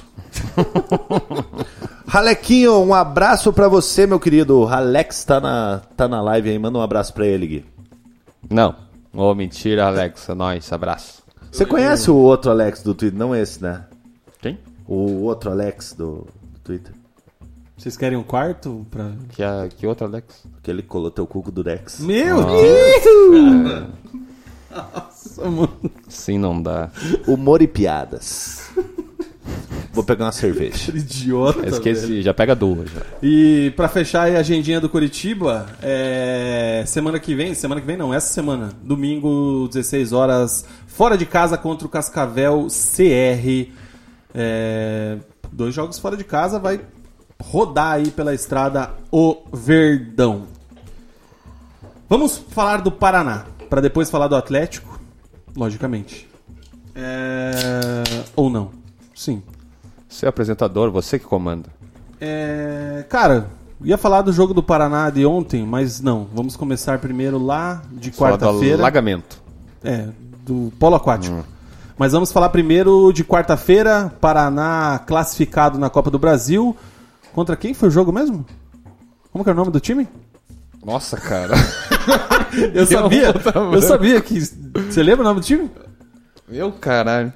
Ralequinho, um abraço pra você, meu querido. O Alex tá na, tá na live aí. Manda um abraço pra ele, Gui. Não. Ô, mentira, Alex. É nóis. Abraço. Você conhece o outro Alex do Twitter? Não esse, né? Quem? O outro Alex do, do Twitter. Vocês querem um quarto pra. Que, a, que outro, Alex? Aquele que colou teu cuco do Dex. Meu Deus! Nossa, mano. Sim, não dá. Humor e piadas. Vou pegar uma cerveja. Idiota. Esqueci, velho. já pega duas. Já. E pra fechar aí a agendinha do Curitiba, é... semana que vem, semana que vem não, essa semana, domingo, 16 horas, fora de casa contra o Cascavel CR. É, Dois jogos fora de casa, vai rodar aí pela estrada o Verdão. Vamos falar do Paraná, pra depois falar do Atlético, logicamente. É... Ou não. Sim. Você é apresentador, você que comanda. É, cara, ia falar do jogo do Paraná de ontem, mas não. Vamos começar primeiro lá de quarta-feira. alagamento. É, do polo aquático. Mas vamos falar primeiro de quarta-feira, Paraná classificado na Copa do Brasil. Contra quem foi o jogo mesmo? Como que é o nome do time? Nossa, cara. Eu sabia, eu sabia que. Você lembra o nome do time? Meu caralho.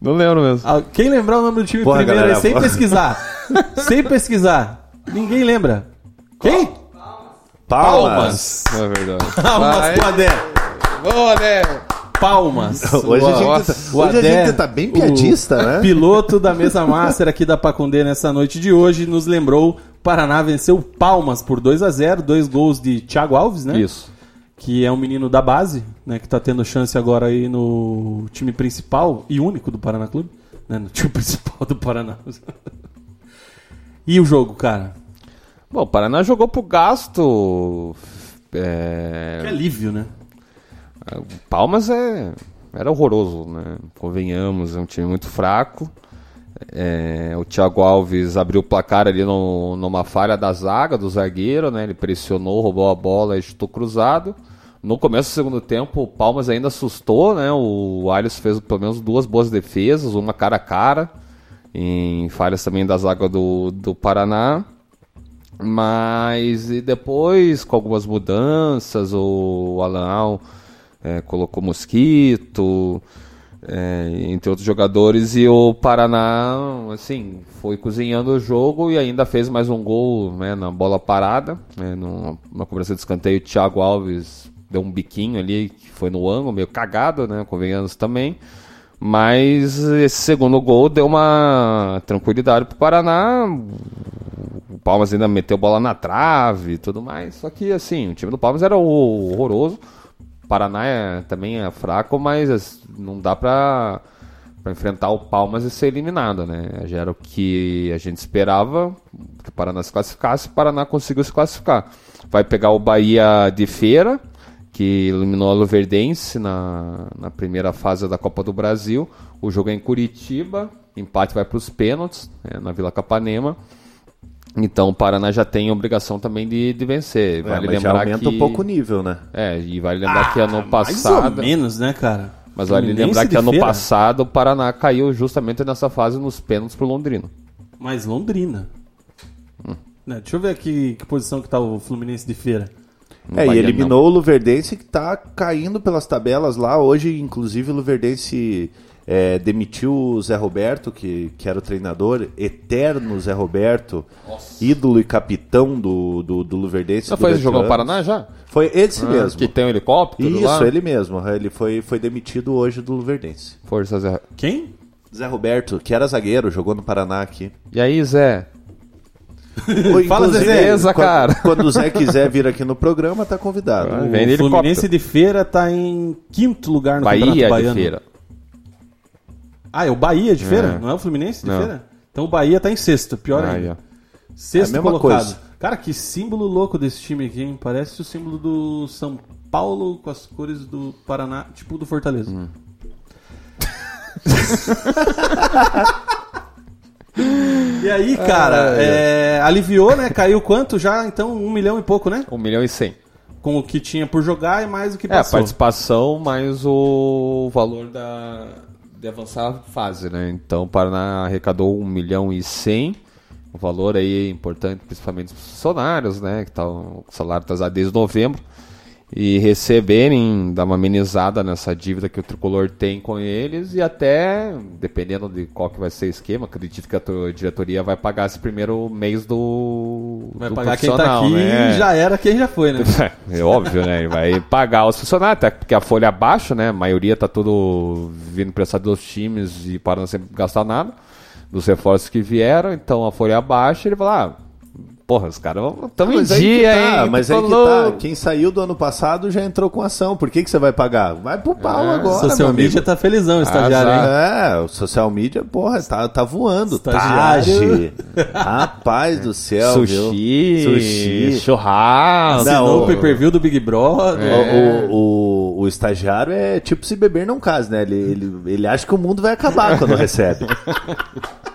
Não lembro mesmo. Ah, Quem lembrar o nome do time Porra, primeiro galera, aí, sem porra. pesquisar. sem pesquisar. Ninguém lembra. Quem? Palmas. É verdade. Palmas Vai. pro Adé. Boa, né? Palmas. Hoje, a gente, tá, o hoje a Adé, gente tá bem o piadista, né? Piloto da mesa master aqui da Pacondê nessa noite de hoje nos lembrou Paraná venceu Palmas por 2 a 0 dois gols de Thiago Alves, né? Isso. Que é um menino da base, né? Que tá tendo chance agora aí no time principal e único do Paraná Clube. Né, no time principal do Paraná. e o jogo, cara? Bom, o Paraná jogou pro gasto. é, Que alívio, né? Palmas é, era horroroso, né? Convenhamos, é um time muito fraco. É, o Thiago Alves abriu o placar ali no- numa falha da zaga, do zagueiro, né? Ele pressionou, roubou a bola e chutou cruzado. No começo do segundo tempo, o Palmas ainda assustou, né? O Alisson fez pelo menos duas boas defesas, uma cara a cara, em falhas também da zaga do, do Paraná. Mas e depois, com algumas mudanças, o Alan Al, é, colocou Mosquito, é, entre outros jogadores, e o Paraná, assim, foi cozinhando o jogo e ainda fez mais um gol né, na bola parada, né, numa, numa cobrança de escanteio, o Thiago Alves deu um biquinho ali, que foi no ângulo, meio cagado, né, convenhamos também. Mas esse segundo gol deu uma tranquilidade pro Paraná. O Palmas ainda meteu bola na trave e tudo mais. Só que, assim, o time do Palmas era horroroso. Paraná é- também é fraco, mas as- não dá pra enfrentar o Palmas e ser eliminado, né? Já era o que a gente esperava, que o Paraná se classificasse. O Paraná conseguiu se classificar. Vai pegar o Bahia de feira, que eliminou a Luverdense na, na primeira fase da Copa do Brasil. O jogo é em Curitiba, empate vai para os pênaltis, né, na Vila Capanema. Então o Paraná já tem a obrigação também de, de vencer. É, Vale mas já lembrar aumenta que um pouco o nível, né? é, e vale lembrar que ano Ah, Mais ou passado. menos, né, cara? Mas vale lembrar que ano feira, passado o Paraná caiu justamente nessa fase nos pênaltis pro Londrino. Mais Londrina. Né, deixa eu ver aqui que posição que tá o Fluminense de feira. No É, e eliminou o Luverdense que tá caindo pelas tabelas lá. Hoje, inclusive, o Luverdense é, demitiu o Zé Roberto, que, que era o treinador, eterno Zé Roberto, ídolo e capitão do, do, do Luverdense. Já foi esse durante jogo no. Paraná já? Foi esse mesmo. Que tem um helicóptero Isso, lá? ele mesmo. Ele foi, foi demitido hoje do Luverdense. Força Zé. Quem? Zé Roberto, que era zagueiro, jogou no Paraná aqui. E aí, Zé? Fala, Zezé. Beleza, quando- cara. Quando o Zé quiser vir aqui no programa, tá convidado. Vai. O Fluminense de feira tá em quinto lugar no Bahia Campeonato de Baiano. feira. Ah, é o Bahia de feira? É. Não é o Fluminense de Não. feira? Então o Bahia tá em sexto, pior Aí, ainda. ó. Sexto É colocado. coisa. Cara, que símbolo louco desse time aqui, hein? Parece o símbolo do São Paulo com as cores do Paraná, tipo do Fortaleza. Hum. e aí, cara, é, aliviou, né? Caiu quanto já? Então, um milhão e pouco, né? 1 milhão e 100. Com o que tinha por jogar e mais o que É, a passou. participação mais o valor da, de avançar a fase, né? Então o Paraná arrecadou 1 milhão e 100. O valor aí é importante, principalmente para os funcionários, né? Que tá, o salário está desde novembro. E receberem, dar uma amenizada nessa dívida que o Tricolor tem com eles e até, dependendo de qual que vai ser o esquema, acredito que a to- diretoria vai pagar esse primeiro mês do, Vai do pagar quem tá aqui né? e já era quem já foi, né? É óbvio, né? Vai pagar os funcionários, até porque a folha baixa, né? A maioria tá tudo vindo emprestado dos times e para não sempre gastar nada dos reforços que vieram, então a folha baixa, ele fala, ah, porra, os caras estão em aí que dia, tá, hein? mas aí que Falou. tá. Quem saiu do ano passado já entrou com ação. Por que, que você vai pagar? Vai pro pau agora, Social meu media tá felizão, estagiário, hein? É, o social media, porra, tá, tá voando. Estagiário. Tage. Rapaz do céu, Sushi, viu? Sushi. churrasco. Não, o pay-per-view do Big Brother. O, o, o, o estagiário é tipo se beber não case, né? Ele, ele, ele acha que o mundo vai acabar quando recebe.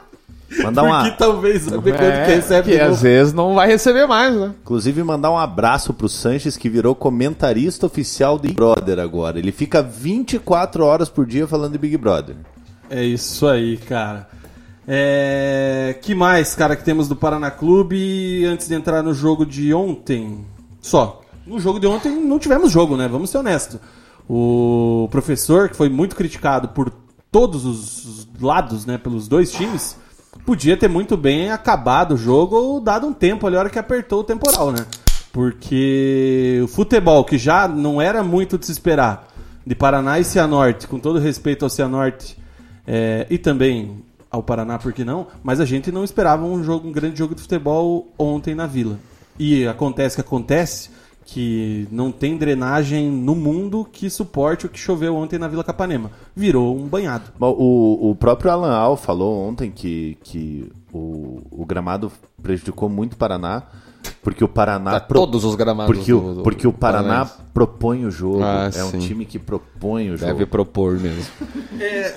Mandar uma, Porque talvez É, que recebe que às vezes não vai receber mais, né? inclusive, mandar um abraço pro Sanches, que virou comentarista oficial do Big Brother agora. Ele fica 24 horas por dia falando de Big Brother. É isso aí, cara. É... Que mais, cara, que temos do Paraná Clube antes de entrar no jogo de ontem? Só. No jogo de ontem não tivemos jogo, né? Vamos ser honestos. O professor, que foi muito criticado por todos os lados, né? Pelos dois times, podia ter muito bem acabado o jogo ou dado um tempo ali, a hora que apertou o temporal, né? Porque o futebol, que já não era muito de se esperar, de Paraná e Cianorte, com todo respeito ao Cianorte é, e também ao Paraná, por que não? Mas a gente não esperava um, jogo, um grande jogo de futebol ontem na Vila. E acontece que acontece que não tem drenagem no mundo que suporte o que choveu ontem na Vila Capanema. Virou um banhado. Bom, o, o próprio Alan Al falou ontem que, que o, o gramado prejudicou muito o Paraná, porque o Paraná... Tá todos os gramados Porque, o, do- do- porque o Paraná propõe o jogo, Ah, é um sim. time que propõe o jogo. Deve propor mesmo. É,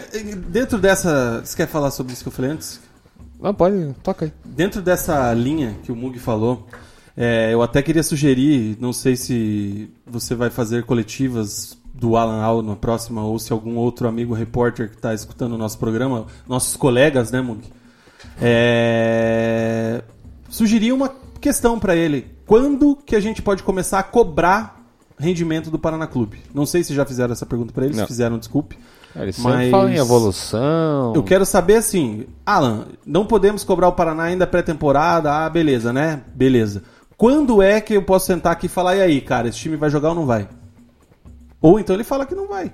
dentro dessa. Você quer falar sobre isso que eu falei antes? Não, pode, toca aí. Dentro dessa linha que o Mug falou, é, eu até queria sugerir, não sei se você vai fazer coletivas do Alan Al na próxima ou se algum outro amigo repórter que está escutando o nosso programa, nossos colegas, né, Mug? É, sugerir uma questão para ele. Quando que a gente pode começar a cobrar rendimento do Paraná Clube? Não sei se já fizeram essa pergunta para ele, se fizeram, desculpe. Ele sempre Mas- fala em evolução. Eu quero saber assim, Alan, não podemos cobrar o Paraná ainda pré-temporada, ah, beleza, né? Beleza. Quando é que eu posso sentar aqui e falar, e aí, cara, esse time vai jogar ou não vai? Ou então ele fala que não vai.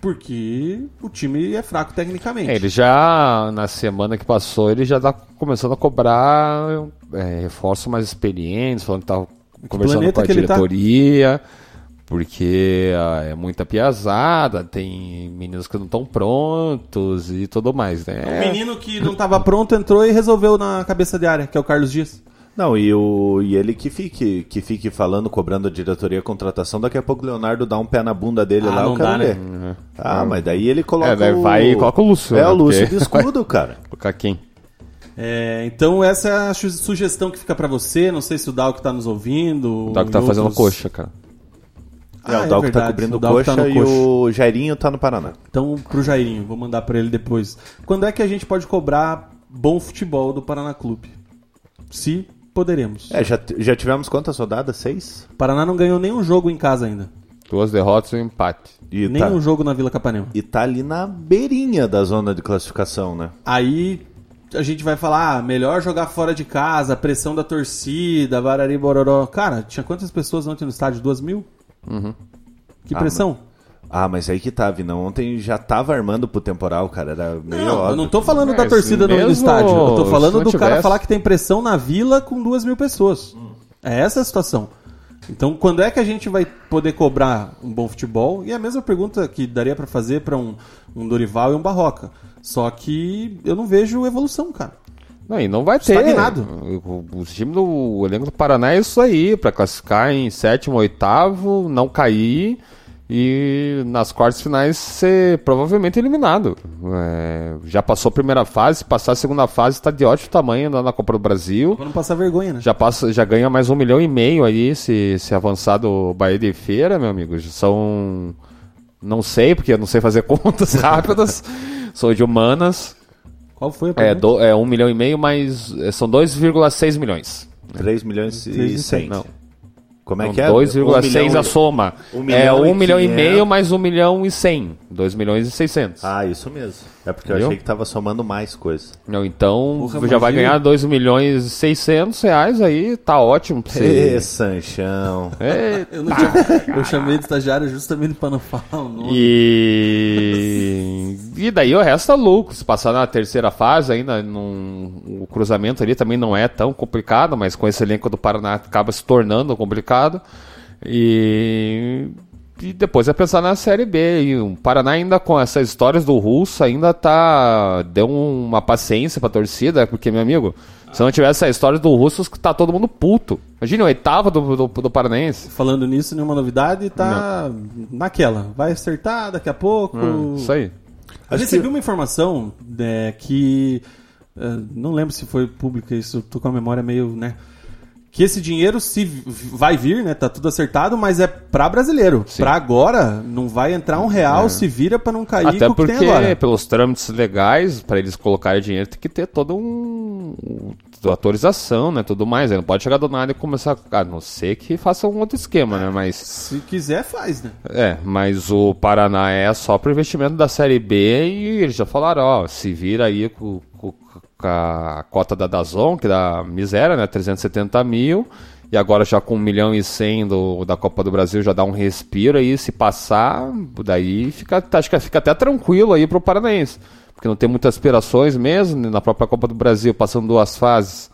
Porque o time é fraco tecnicamente. É, ele já, na semana que passou, ele já tá começando a cobrar é, reforços mais experientes, falando que tá conversando com a tá? diretoria, porque ah, é muita piazada, tem meninos que não estão prontos e tudo mais, né? O menino que não estava pronto entrou e resolveu na cabeça de área, que é o Carlos Dias. Não, e, o, e ele que fique, que fique falando, cobrando a diretoria a contratação, daqui a pouco o Leonardo dá um pé na bunda dele Ah, lá, não eu quero dá, né? ver. Ah, mas daí ele coloca É, o... vai e coloca o Lúcio, É, né, o Lúcio porque- de escudo, cara. Colocar quem? É, então essa é a su- sugestão que fica pra você. Não sei se o Dal que tá nos ouvindo. O Doc tá e fazendo outros- coxa, cara. É, Ah, o é Dalco tá verdade, cobrindo o Dalco coxa tá no e coxa. o Jairinho tá no Paraná. Então, pro Jairinho, vou mandar pra ele depois. Quando é que a gente pode cobrar bom futebol do Paraná Clube? Se poderemos. É, já, já tivemos quantas rodadas? Seis? O Paraná não ganhou nenhum jogo em casa ainda. Duas derrotas e um empate. E tá, Nenhum jogo na Vila Capanema. e tá ali na beirinha da zona de classificação, né? Aí a gente vai falar, ah, melhor jogar fora de casa, pressão da torcida, barari bororó. Cara, tinha quantas pessoas ontem no estádio? Duas mil? Que Ah, pressão? Ah, mas aí que tá, Vinão. Ontem já tava armando pro temporal, cara. Era meio Não, eu óbvio. não tô falando É, da torcida no, mesmo estádio. Eu tô falando do cara tivesse- falar que tem pressão na vila com duas mil pessoas. É essa a situação. Então, quando é que a gente vai poder cobrar um bom futebol? E é a mesma pergunta que daria pra fazer pra um, um Dorival e um Barroca. Só que eu não vejo evolução, cara. Não, e não vai ter. Estagnado. O, o time do o elenco do Paraná é isso aí, pra classificar em sétimo, oitavo, não cair e nas quartas finais ser provavelmente eliminado. É, já passou a primeira fase, passar a segunda fase está de ótimo tamanho na, na Copa do Brasil. Pra não passar vergonha, né? Já, passa, já ganha mais um milhão e meio aí se, se avançar do Bahia de Feira, meu amigo. São. Não sei, porque eu não sei fazer contas rápidas. Sou de humanas. Qual foi a É, pergunta? do, é um milhão e meio, mas é, são 2,6 milhões. 3 milhões Três e e 100. Não. Como é Não, que é? 2,6 milhão a soma. um é milhão e 1 milhão e 500. meio mais 1 milhão e 100. 2 milhões e 600. Ah, isso mesmo. É porque eu achei que tava somando mais coisa. Não, então Porra, já vai ganhar 2 milhões e 600 reais aí, tá ótimo pra Ê, você. Sanchão. É, Eu, tinha- eu chamei de estagiário justamente pra não falar o nome. E... e daí o resto é lucro. Se passar na terceira fase ainda, num... o cruzamento ali também não é tão complicado, mas com esse elenco do Paraná acaba se tornando complicado. E, e depois é pensar na Série B. E o Paraná ainda com essas histórias do Russo ainda tá... Deu uma paciência pra torcida, porque, meu amigo... Se não tivesse a história do Russo, tá todo mundo puto. Imagina, o oitavo do, do, do Paranaense. Falando nisso, nenhuma novidade, tá naquela. Vai acertar daqui a pouco. Hum, Isso aí. Eu recebi uma informação né, que. eh, não lembro se foi pública isso, eu tô com a memória meio, né? Que esse dinheiro se vai vir, né? Tá tudo acertado, mas é pra brasileiro. Pra agora, não vai entrar um real, se vira pra não cair Até que porque, pelos trâmites legais, para eles colocarem dinheiro, tem que ter toda um, um- autorização, né? Tudo mais. Aí não pode chegar do nada e começar. A não ser que faça um outro esquema, né? Mas. Se quiser, faz, né? É, mas o Paraná é só pro investimento da Série B e eles já falaram, ó, se vira aí com, com- com a cota da Dazon, que dá miséria, né? 370 mil. E agora já com 1 milhão e 100 do, da Copa do Brasil já dá um respiro aí, se passar, daí fica, acho que fica até tranquilo aí pro Paranaense. Porque não tem muitas aspirações mesmo, na própria Copa do Brasil, passando duas fases.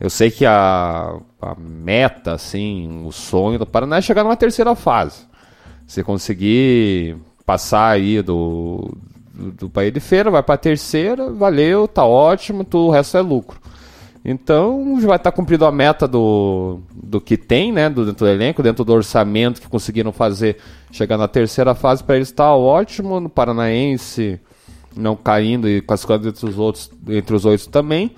Eu sei que a, a meta, assim, o sonho do Paraná é chegar numa terceira fase. Se conseguir passar aí do, do, do de Feira, vai para a terceira, valeu, tá ótimo, tudo, o resto é lucro. Então já vai estar tá cumprido a meta do, do que tem, né? Do, dentro do elenco, dentro do orçamento que conseguiram fazer chegar na terceira fase para eles está ótimo. No Paranaense não caindo e classificando entre os outros, entre os oito também,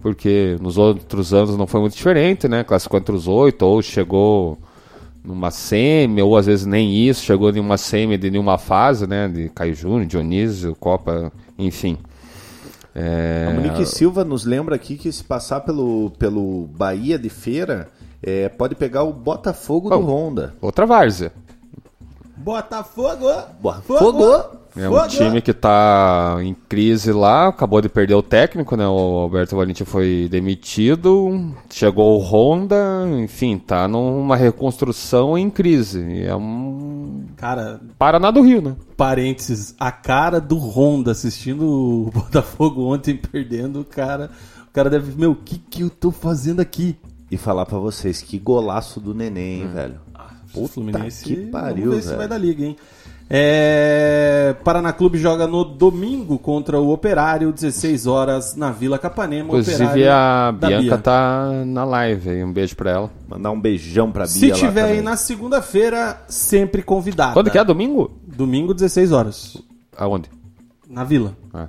porque nos outros anos não foi muito diferente, né? Classificou entre os oito ou chegou numa semi, ou às vezes nem isso, chegou em uma semi de nenhuma fase, né? De Caio Júnior, Dionísio, Copa, enfim. É... A Monique Silva nos lembra aqui que se passar pelo, pelo Bahia de Feira, é, pode pegar o Botafogo oh, do Honda. Outra várzea. Botafogo! Botafogo! É um time que está em crise lá, acabou de perder o técnico, né? O Alberto Valentim foi demitido, chegou o Honda, enfim, tá numa reconstrução em crise. É um. Cara. Paraná do Rio, né? Parênteses, a cara do Honda assistindo o Botafogo ontem perdendo, o cara. O cara deve. Meu, o que, que eu tô fazendo aqui? E falar para vocês, que golaço do neném, hum. velho. Puta Fluminense, que pariu, vamos ver velho. se vai dar liga, hein? É, Paraná Clube joga no domingo contra o Operário, 16 horas, na Vila Capanema. Inclusive a Bianca Bia. tá na live aí, um beijo pra ela. Mandar um beijão pra Se Bia Se tiver aí na segunda-feira, sempre convidada. Quando que é? Domingo? Domingo, 16 horas. Aonde? Na Vila. Ah.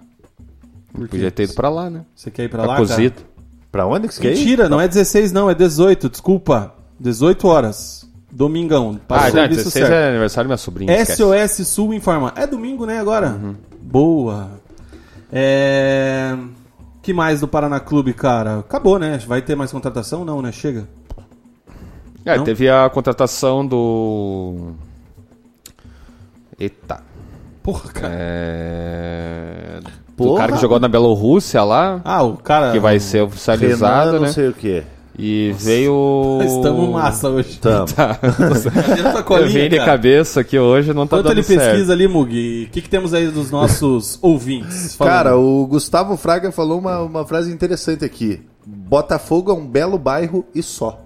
Podia ter ido pra lá, né? Você quer ir pra, pra lá, Cozito. Cara? Pra onde que você quer ir? Mentira, não é 16 não, é 18, desculpa. 18 horas. Domingão. Ah, não, 16 certo. é aniversário da minha sobrinha. SOS esquece. Sul informa. É domingo, né, agora? Uhum. Boa. É... que mais do Paraná Clube, cara? Acabou, né? Vai ter mais contratação? Não, né? Chega. É, Não? teve a contratação do... Eita. Porra, cara. É... Porra. Do cara que jogou na Bielorrússia lá. Ah, o cara... Que vai ser oficializado, Renan, né? não sei o quê. E Nossa. veio. Estamos massa hoje. Tamo. Tá. eu vim de cabeça aqui hoje, não tá Enquanto dando ele certo. pesquisa ali, Mugi, o que, que temos aí dos nossos ouvintes? Falando. Cara, o Gustavo Fraga falou uma, uma frase interessante aqui. Botafogo é um belo bairro e só.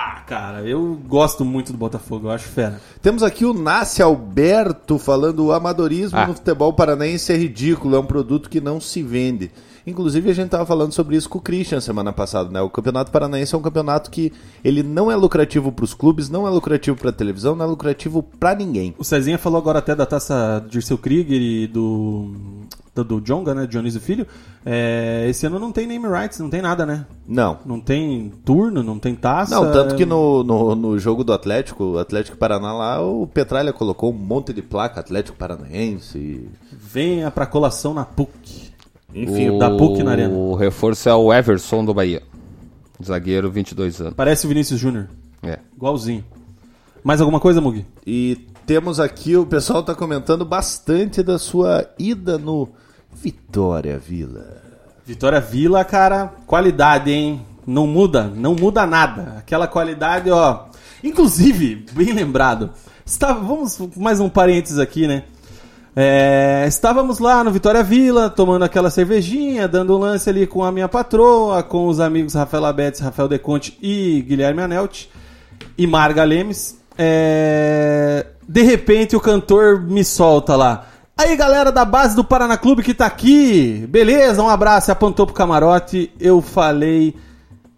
Ah, cara, eu gosto muito do Botafogo, eu acho fera. Temos aqui o Nasce Alberto falando o amadorismo ah. no futebol paranaense é ridículo, é um produto que não se vende. Inclusive, a gente estava falando sobre isso com o Christian semana passada, né? O Campeonato Paranaense é um campeonato que ele não é lucrativo para os clubes, não é lucrativo para a televisão, não é lucrativo para ninguém. O Cezinha falou agora até da taça de Dirceu Krieger e do do, Jonga, né? Dionísio Filho. É, esse ano não tem name rights, não tem nada, né? Não. Não tem turno, não tem taça. Não, tanto que no, no, no jogo do Atlético, o Atlético Paraná lá, o Petralha colocou um monte de placa Atlético Paranaense. Venha pra colação na PUC. Enfim, o, da PUC na arena. O reforço é o Everson do Bahia. Zagueiro, 22 anos. Parece o Vinícius Júnior. É. Igualzinho. Mais alguma coisa, Mugi? E temos aqui, o pessoal está comentando bastante da sua ida no Vitória Vila. Vitória Vila, cara, qualidade, hein? Não muda, não muda nada. Aquela qualidade, ó. Inclusive, bem lembrado. Está, vamos mais um parênteses aqui, né? É, estávamos lá no Vitória Vila, tomando aquela cervejinha, dando um lance ali com a minha patroa, com os amigos Rafael Abetes, Rafael Deconte e Guilherme Anelt e Marga Lemes. É, de repente o cantor me solta lá. Aí galera da base do Paraná Clube que tá aqui, beleza? Um abraço, apontou pro camarote. Eu falei,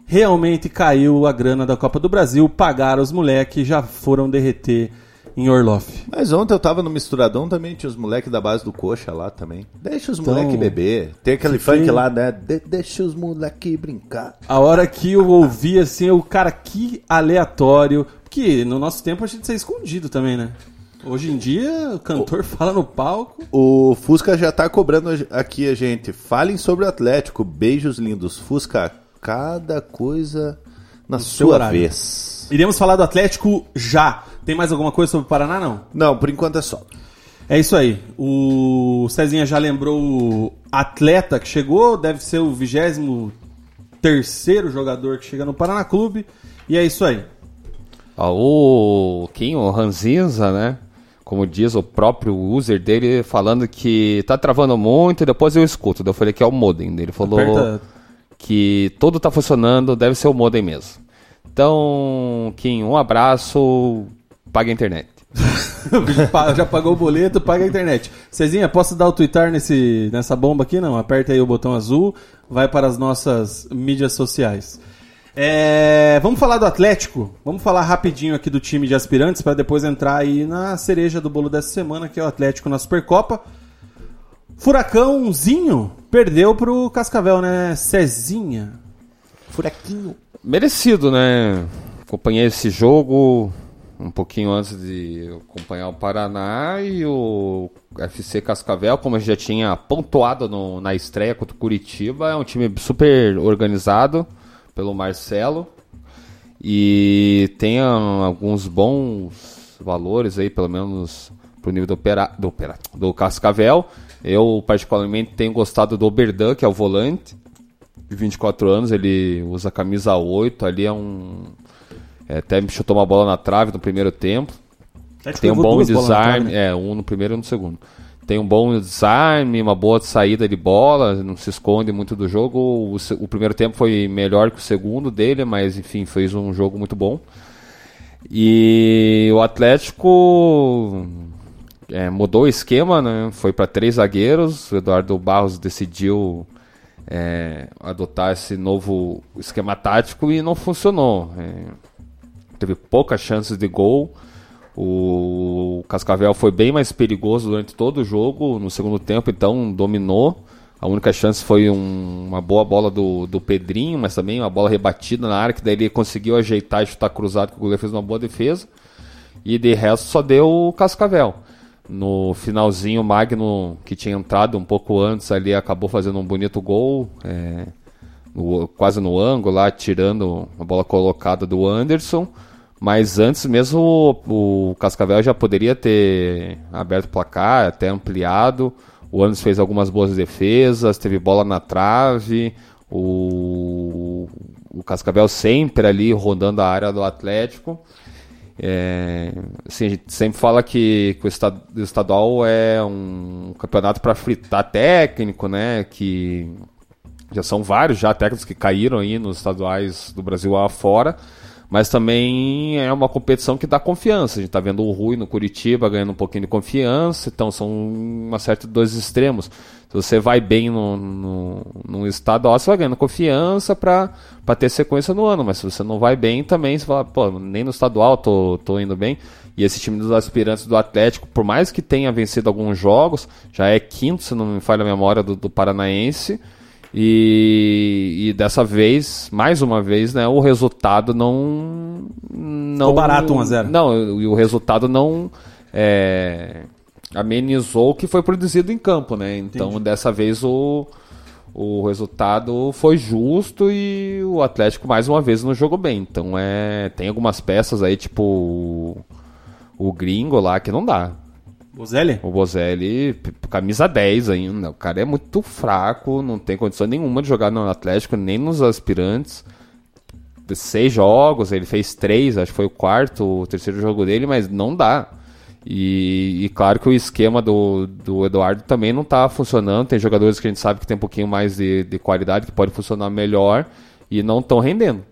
realmente caiu a grana da Copa do Brasil, pagaram os moleques, já foram derreter em Orloff. Mas ontem eu tava no Misturadão também, tinha os moleques da base do Coxa lá também. Deixa os então, moleques beber. Tem aquele funk lá, né? De deixa os moleques brincar. A hora que eu ouvi assim, o cara, que aleatório. Porque no nosso tempo a gente ser escondido também, né? Hoje em dia, o cantor o, fala no palco. O Fusca já tá cobrando aqui a gente. Falem sobre o Atlético. Beijos lindos. Fusca, cada coisa na no sua vez. Iremos falar do Atlético já. Tem mais alguma coisa sobre o Paraná, não? Não, por enquanto é só. É isso aí. O Cezinha já lembrou o atleta que chegou, deve ser o 23 terceiro jogador que chega no Paraná Clube. E é isso aí. O Kim, o Ranzinza, né? Como diz o próprio user dele, falando que tá travando muito, depois eu escuto. Eu falei que é o modem. Ele falou Aperta- que tudo tá funcionando, deve ser o modem mesmo. Então, Kim, um abraço, paga a internet. Já pagou o boleto, paga a internet. Cezinha, posso dar o twittar nesse, nessa bomba aqui? Não, aperta aí o botão azul, vai para as nossas mídias sociais. É, vamos falar do Atlético? Vamos falar rapidinho aqui do time de aspirantes para depois entrar aí na cereja do bolo dessa semana, que é o Atlético na Supercopa. Furacãozinho perdeu pro Cascavel, né? Cezinha. Furaquinho. Merecido, né? Acompanhei esse jogo um pouquinho antes de acompanhar o Paraná e o FC Cascavel, como eu já tinha pontuado no- na estreia contra o Curitiba, é um time super organizado pelo Marcelo e tem alguns bons valores aí, pelo menos pro nível do, opera, do, opera, do Cascavel. Eu particularmente tenho gostado do Oberdan, que é o volante, de 24 anos, ele usa camisa 8, ali é um. É, até me chutou uma bola na trave no primeiro tempo. Atlético Tem um bom desarme, né? é, um no primeiro e um no segundo. Tem um bom desarme, uma boa saída de bola, não se esconde muito do jogo. O, o primeiro tempo foi melhor que o segundo dele, mas enfim, fez um jogo muito bom. E o Atlético é, mudou o esquema, né? Foi para três zagueiros. O Eduardo Barros decidiu é, adotar esse novo esquema tático e não funcionou. É, teve poucas chances de gol. O Cascavel foi bem mais perigoso durante todo o jogo no segundo tempo, então dominou. A única chance foi um- uma boa bola do, do Pedrinho, mas também uma bola rebatida na área, que daí ele conseguiu ajeitar e chutar cruzado, que o goleiro fez uma boa defesa. E de resto só deu o Cascavel. No finalzinho, o Magno, que tinha entrado um pouco antes ali, acabou fazendo um bonito gol, é, no- quase no ângulo lá, tirando a bola colocada do Anderson. Mas antes mesmo o, o Cascavel já poderia ter aberto o placar, até ampliado. O Anderson fez algumas boas defesas, teve bola na trave. O, o Cascavel sempre ali rodando a área do Atlético. É, assim, a gente sempre fala que, que o o estadual é um campeonato para fritar técnico, né? Que já são vários já técnicos que caíram aí nos estaduais do Brasil afora, mas também é uma competição que dá confiança. A gente está vendo o Rui no Curitiba ganhando um pouquinho de confiança, então são uma certa dois extremos. Se você vai bem no, no, no estadual, você vai ganhando confiança para ter sequência no ano, mas se você não vai bem também, você fala, pô, nem no estadual tô, tô indo bem. E esse time dos aspirantes do Atlético, por mais que tenha vencido alguns jogos, já é quinto, se não me falha a memória, do, do Paranaense. E, e dessa vez, mais uma vez, né, o resultado não. não Ficou barato, 1 a 0. Não, e o resultado não é, amenizou o que foi produzido em campo, né? Então dessa vez o, o resultado foi justo e o Atlético mais uma vez não jogou bem. Então é. Tem algumas peças aí, tipo o, o gringo lá, que não dá. Bozelli? O Bozelli, camisa 10 ainda. O cara é muito fraco, não tem condição nenhuma de jogar no Atlético, nem nos aspirantes. Seis jogos, ele fez três, acho que foi o quarto, o terceiro jogo dele, mas não dá. E, e claro que o esquema do, do Eduardo também não está funcionando. Tem jogadores que a gente sabe que tem um pouquinho mais de, de qualidade, que pode funcionar melhor e não estão rendendo.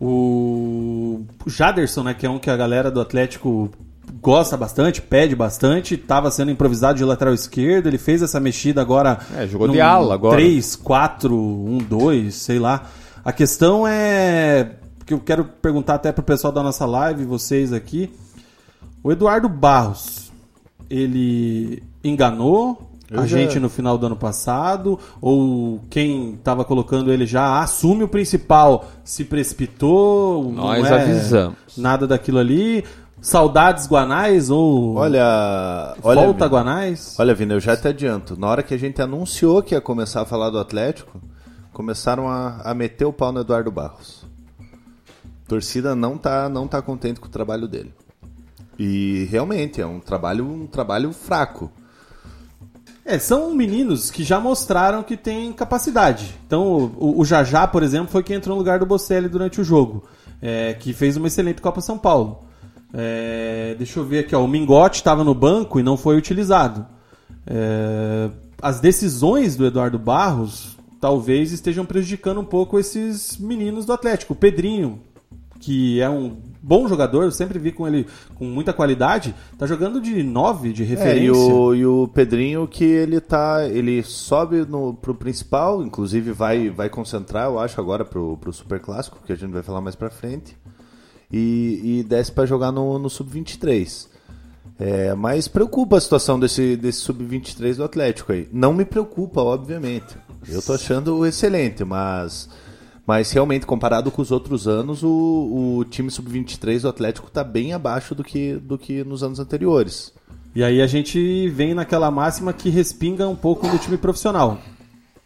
O Jaderson, né, que é um que a galera do Atlético gosta bastante, pede bastante, estava sendo improvisado de lateral esquerdo, ele fez essa mexida agora. É, jogou de ala agora. 3, 4, 1, 2, sei lá. A questão é que eu quero perguntar até pro pessoal da nossa live, vocês aqui. O Eduardo Barros, ele enganou Eu a já- gente no final do ano passado? Ou quem estava colocando ele já assume o principal, se precipitou? Nós é avisamos. Nada daquilo ali. Saudades Guanais ou Olha, olha, volta Vini, Guanais? olha, Vini, eu já te adianto. Na hora que a gente anunciou que ia começar a falar do Atlético, começaram a, a meter o pau no Eduardo Barros. A torcida não tá, não tá contente com o trabalho dele. E realmente é um trabalho, um trabalho fraco. É, são meninos que já mostraram que têm capacidade. Então, o, o Jajá, por exemplo, foi quem entrou no lugar do Bocelli durante o jogo. é, que fez uma excelente Copa São Paulo. É, deixa eu ver aqui, ó, o Mingote estava no banco e não foi utilizado. É, as decisões do Eduardo Barros talvez estejam prejudicando um pouco esses meninos do Atlético. O Pedrinho, que é um bom jogador, eu sempre vi com ele com muita qualidade, tá jogando de 9 de É, referência. e, o, e o Pedrinho que ele tá. Ele sobe no, pro principal, inclusive vai, vai concentrar, eu acho, agora pro, pro Super Clássico, que a gente vai falar mais pra frente. E, e desce pra jogar no, no Sub-23. É, mas preocupa a situação desse, desse Sub-23 do Atlético aí. Não me preocupa, obviamente. Eu tô achando excelente, mas. Mas realmente, comparado com os outros anos, o, o time Sub-23 do Atlético tá bem abaixo do que, do que nos anos anteriores. E aí a gente vem naquela máxima que respinga um pouco no time profissional.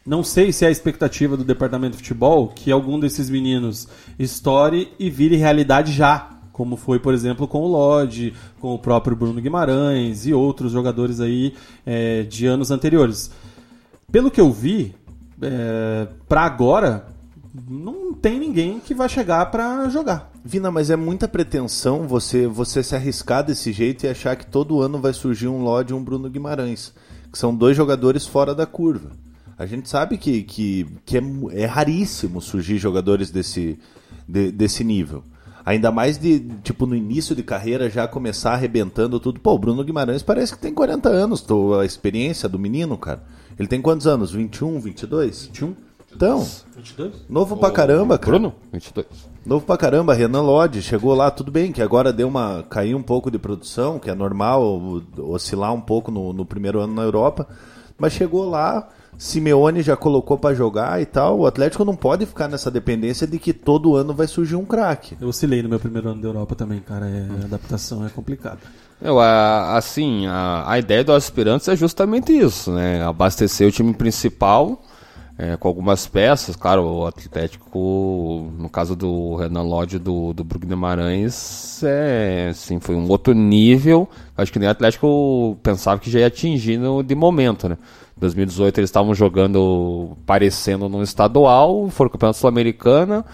Não sei se é a expectativa do departamento de futebol que algum desses meninos estoure e vire realidade já. Como foi, por exemplo, com o Lodge, com o próprio Bruno Guimarães e outros jogadores aí é, de anos anteriores. Pelo que eu vi, é, para agora, não tem ninguém que vai chegar para jogar. Vina, mas é muita pretensão você você se arriscar desse jeito e achar que todo ano vai surgir um Lodge e um Bruno Guimarães, que são dois jogadores fora da curva. A gente sabe que, que, que é, é raríssimo surgir jogadores desse, de- desse nível. Ainda mais de, tipo, no início de carreira já começar arrebentando tudo. Pô, o Bruno Guimarães parece que tem 40 anos, tô, a experiência do menino, cara. Ele tem quantos anos? 21, 22? 21? Então, 22? novo pra caramba, cara. Bruno? 22. Novo pra caramba, Renan Lodge chegou lá, tudo bem, que agora deu uma. caiu um pouco de produção, que é normal oscilar um pouco no, no primeiro ano na Europa, mas chegou lá, Simeone já colocou pra jogar e tal. O Atlético não pode ficar nessa dependência de que todo ano vai surgir um craque. Eu oscilei no meu primeiro ano da Europa também, cara. É, a adaptação é complicada. Eu, a- assim, a, a ideia dos aspirantes é justamente isso, né? Abastecer o time principal é, com algumas peças. Claro, o Atlético, no caso do Renan Lodge e do, do Bruno Guimarães, é, assim, foi um outro nível. Acho que nem o Atlético pensava que já ia atingir no, de momento, né? Em 2018 eles estavam jogando parecendo no estadual, foram campeão sul-americana.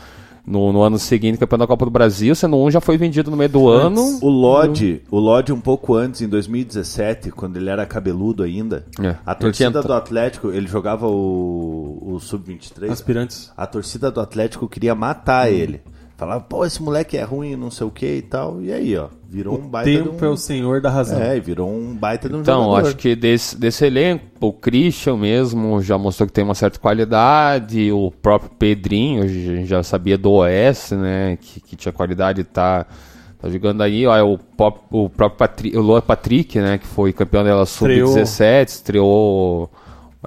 No, no ano seguinte, campeão da Copa do Brasil, sendo um já foi vendido no meio do ano. O Lodge, o Lodge um pouco antes, em 2017, quando ele era cabeludo ainda, É, a torcida tinha- do Atlético, ele jogava o, o Sub-23. Aspirantes. A torcida do Atlético queria matar ele. Falava, pô, esse moleque é ruim, não sei o que e tal. E aí, ó, virou um baita Tempo um... é o senhor da razão. É, e virou um baita de um Então, jogador. acho que desse, desse elenco, o Christian mesmo já mostrou que tem uma certa qualidade, o próprio Pedrinho, a gente já sabia do OS, né, que, que tinha qualidade e tá, tá jogando aí, ó, é o, pop- o próprio Patri, o Luan Patrick, né, que foi campeão dela Sub-17, estreou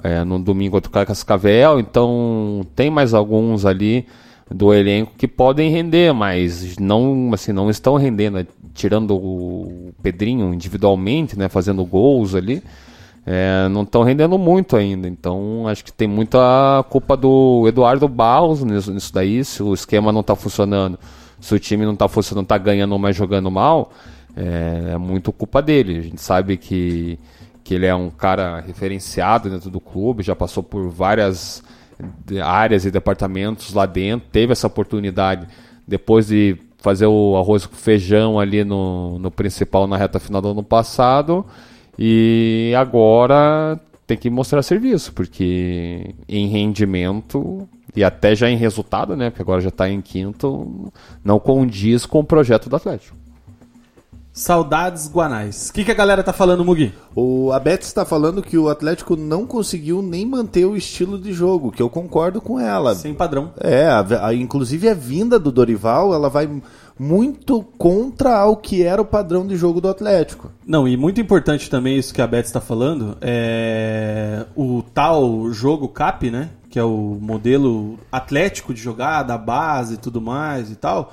é, no domingo contra o Cascavel, então tem mais alguns ali do elenco que podem render, mas não, assim, não estão rendendo, né? tirando o Pedrinho individualmente, né, fazendo gols ali, é, não estão rendendo muito ainda. Então acho que tem muita culpa do Eduardo Barros nisso, nisso daí, se o esquema não está funcionando, se o time não está funcionando, está ganhando mas jogando mal, é, é muito culpa dele. A gente sabe que que ele é um cara referenciado dentro do clube, já passou por várias de- áreas e departamentos lá dentro, teve essa oportunidade depois de fazer o arroz com feijão ali no, no principal na reta final do ano passado e agora tem que mostrar serviço, porque em rendimento e até já em resultado, né, porque agora já está em quinto, não condiz com o projeto do Atlético. Saudades Guanais. O que, que a galera tá falando, Mugi? O Abete está falando que o Atlético não conseguiu nem manter o estilo de jogo, que eu concordo com ela. Sem padrão. É, a- a- inclusive a vinda do Dorival, ela vai muito contra o que era o padrão de jogo do Atlético. Não, e muito importante também isso que a Beth está falando, é o tal jogo CAP, né? Que é o modelo atlético de jogar, da base e tudo mais e tal,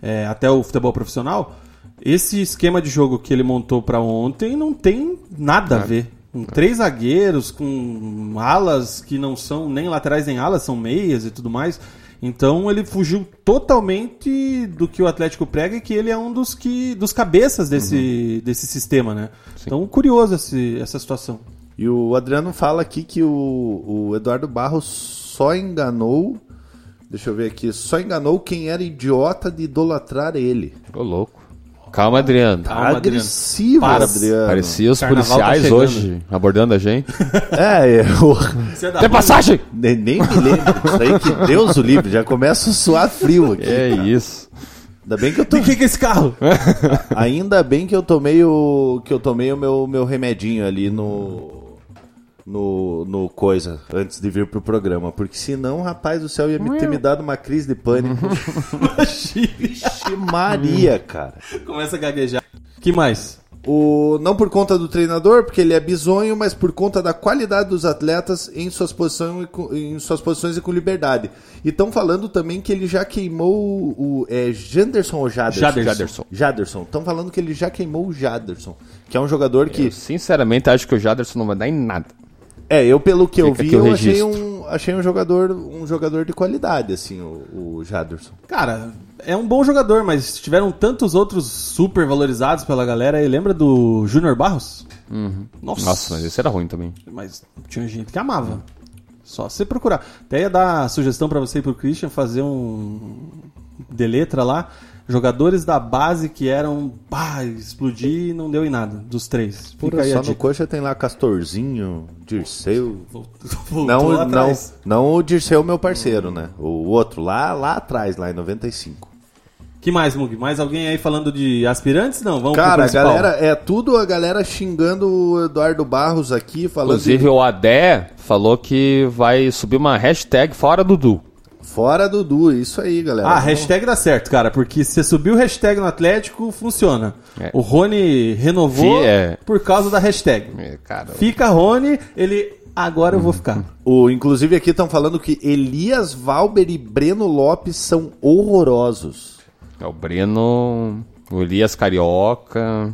é, até o futebol profissional. Esse esquema de jogo que ele montou para ontem não tem nada a ver. Com três zagueiros, com alas que não são nem laterais nem alas, são meias e tudo mais. Então ele fugiu totalmente do que o Atlético prega e que ele é um dos que dos cabeças desse, desse sistema, né? Então curioso esse, essa situação. E o Adriano fala aqui que o, o Eduardo Barros só enganou Deixa eu ver aqui. Só enganou quem era idiota de idolatrar ele. Ô, louco. Calma, Adriano. Calma. Agressivo, Para. Adriano. Parecia os Carnaval tá policiais chegando. hoje abordando a gente. É, eu Você é Tem passagem! nem, nem me lembro. Isso aí que Deus o livre. Já começa a suar frio aqui. É isso. Ainda bem que eu tô. De que que é esse carro? Ainda bem que eu tomei o. que eu tomei o meu, meu remedinho ali no. No, no coisa, antes de vir pro programa. Porque senão, rapaz do céu, ia me ter me dado uma crise de pânico. Vixe Maria, cara. Começa a gaguejar. que mais? O, não por conta do treinador, porque ele é bizonho, mas por conta da qualidade dos atletas em suas, posições, e com- em suas posições e com liberdade. E estão falando também que ele já queimou o. É Janderson ou Jaderson? Jaderson. Jaderson. Jaderson. Estão falando que ele já queimou o Jaderson, que é um jogador que. Eu, sinceramente, acho que o Jaderson não vai dar em nada. É, eu pelo que eu Fica vi, aqui o eu achei um, achei um jogador um jogador de qualidade, assim, o, o Jaderson. Cara, é um bom jogador, mas tiveram tantos outros super valorizados pela galera aí. Lembra do Júnior Barros? Nossa. Nossa, mas esse era ruim também. Mas tinha gente que amava. Só você procurar. Até ia dar sugestão pra você e pro Christian fazer um de letra lá. Jogadores da base que eram pá, explodir e não deu em nada. Dos três. Fica Pura, aí só no dica. coxa tem lá Castorzinho, Dirceu. Voltou Não, lá não, atrás. não o Dirceu, meu parceiro, né? O outro, lá, lá atrás, lá em 95. Que mais, Mug? Mais alguém aí falando de aspirantes? Não, vamos pro Cara, a galera, é tudo a galera xingando o Eduardo Barros aqui, falando Inclusive, o Adé falou que vai subir uma hashtag fora Dudu. Fora Dudu, isso aí, galera. Ah, hashtag dá certo, cara, porque se você subiu o hashtag no Atlético, funciona. É. O Rony renovou é. por causa da hashtag. É, Cara, Fica Rony, ele. Agora eu vou ficar. O, inclusive aqui estão falando que Elias Valber e Breno Lopes são horrorosos. é o Breno, o Elias Carioca.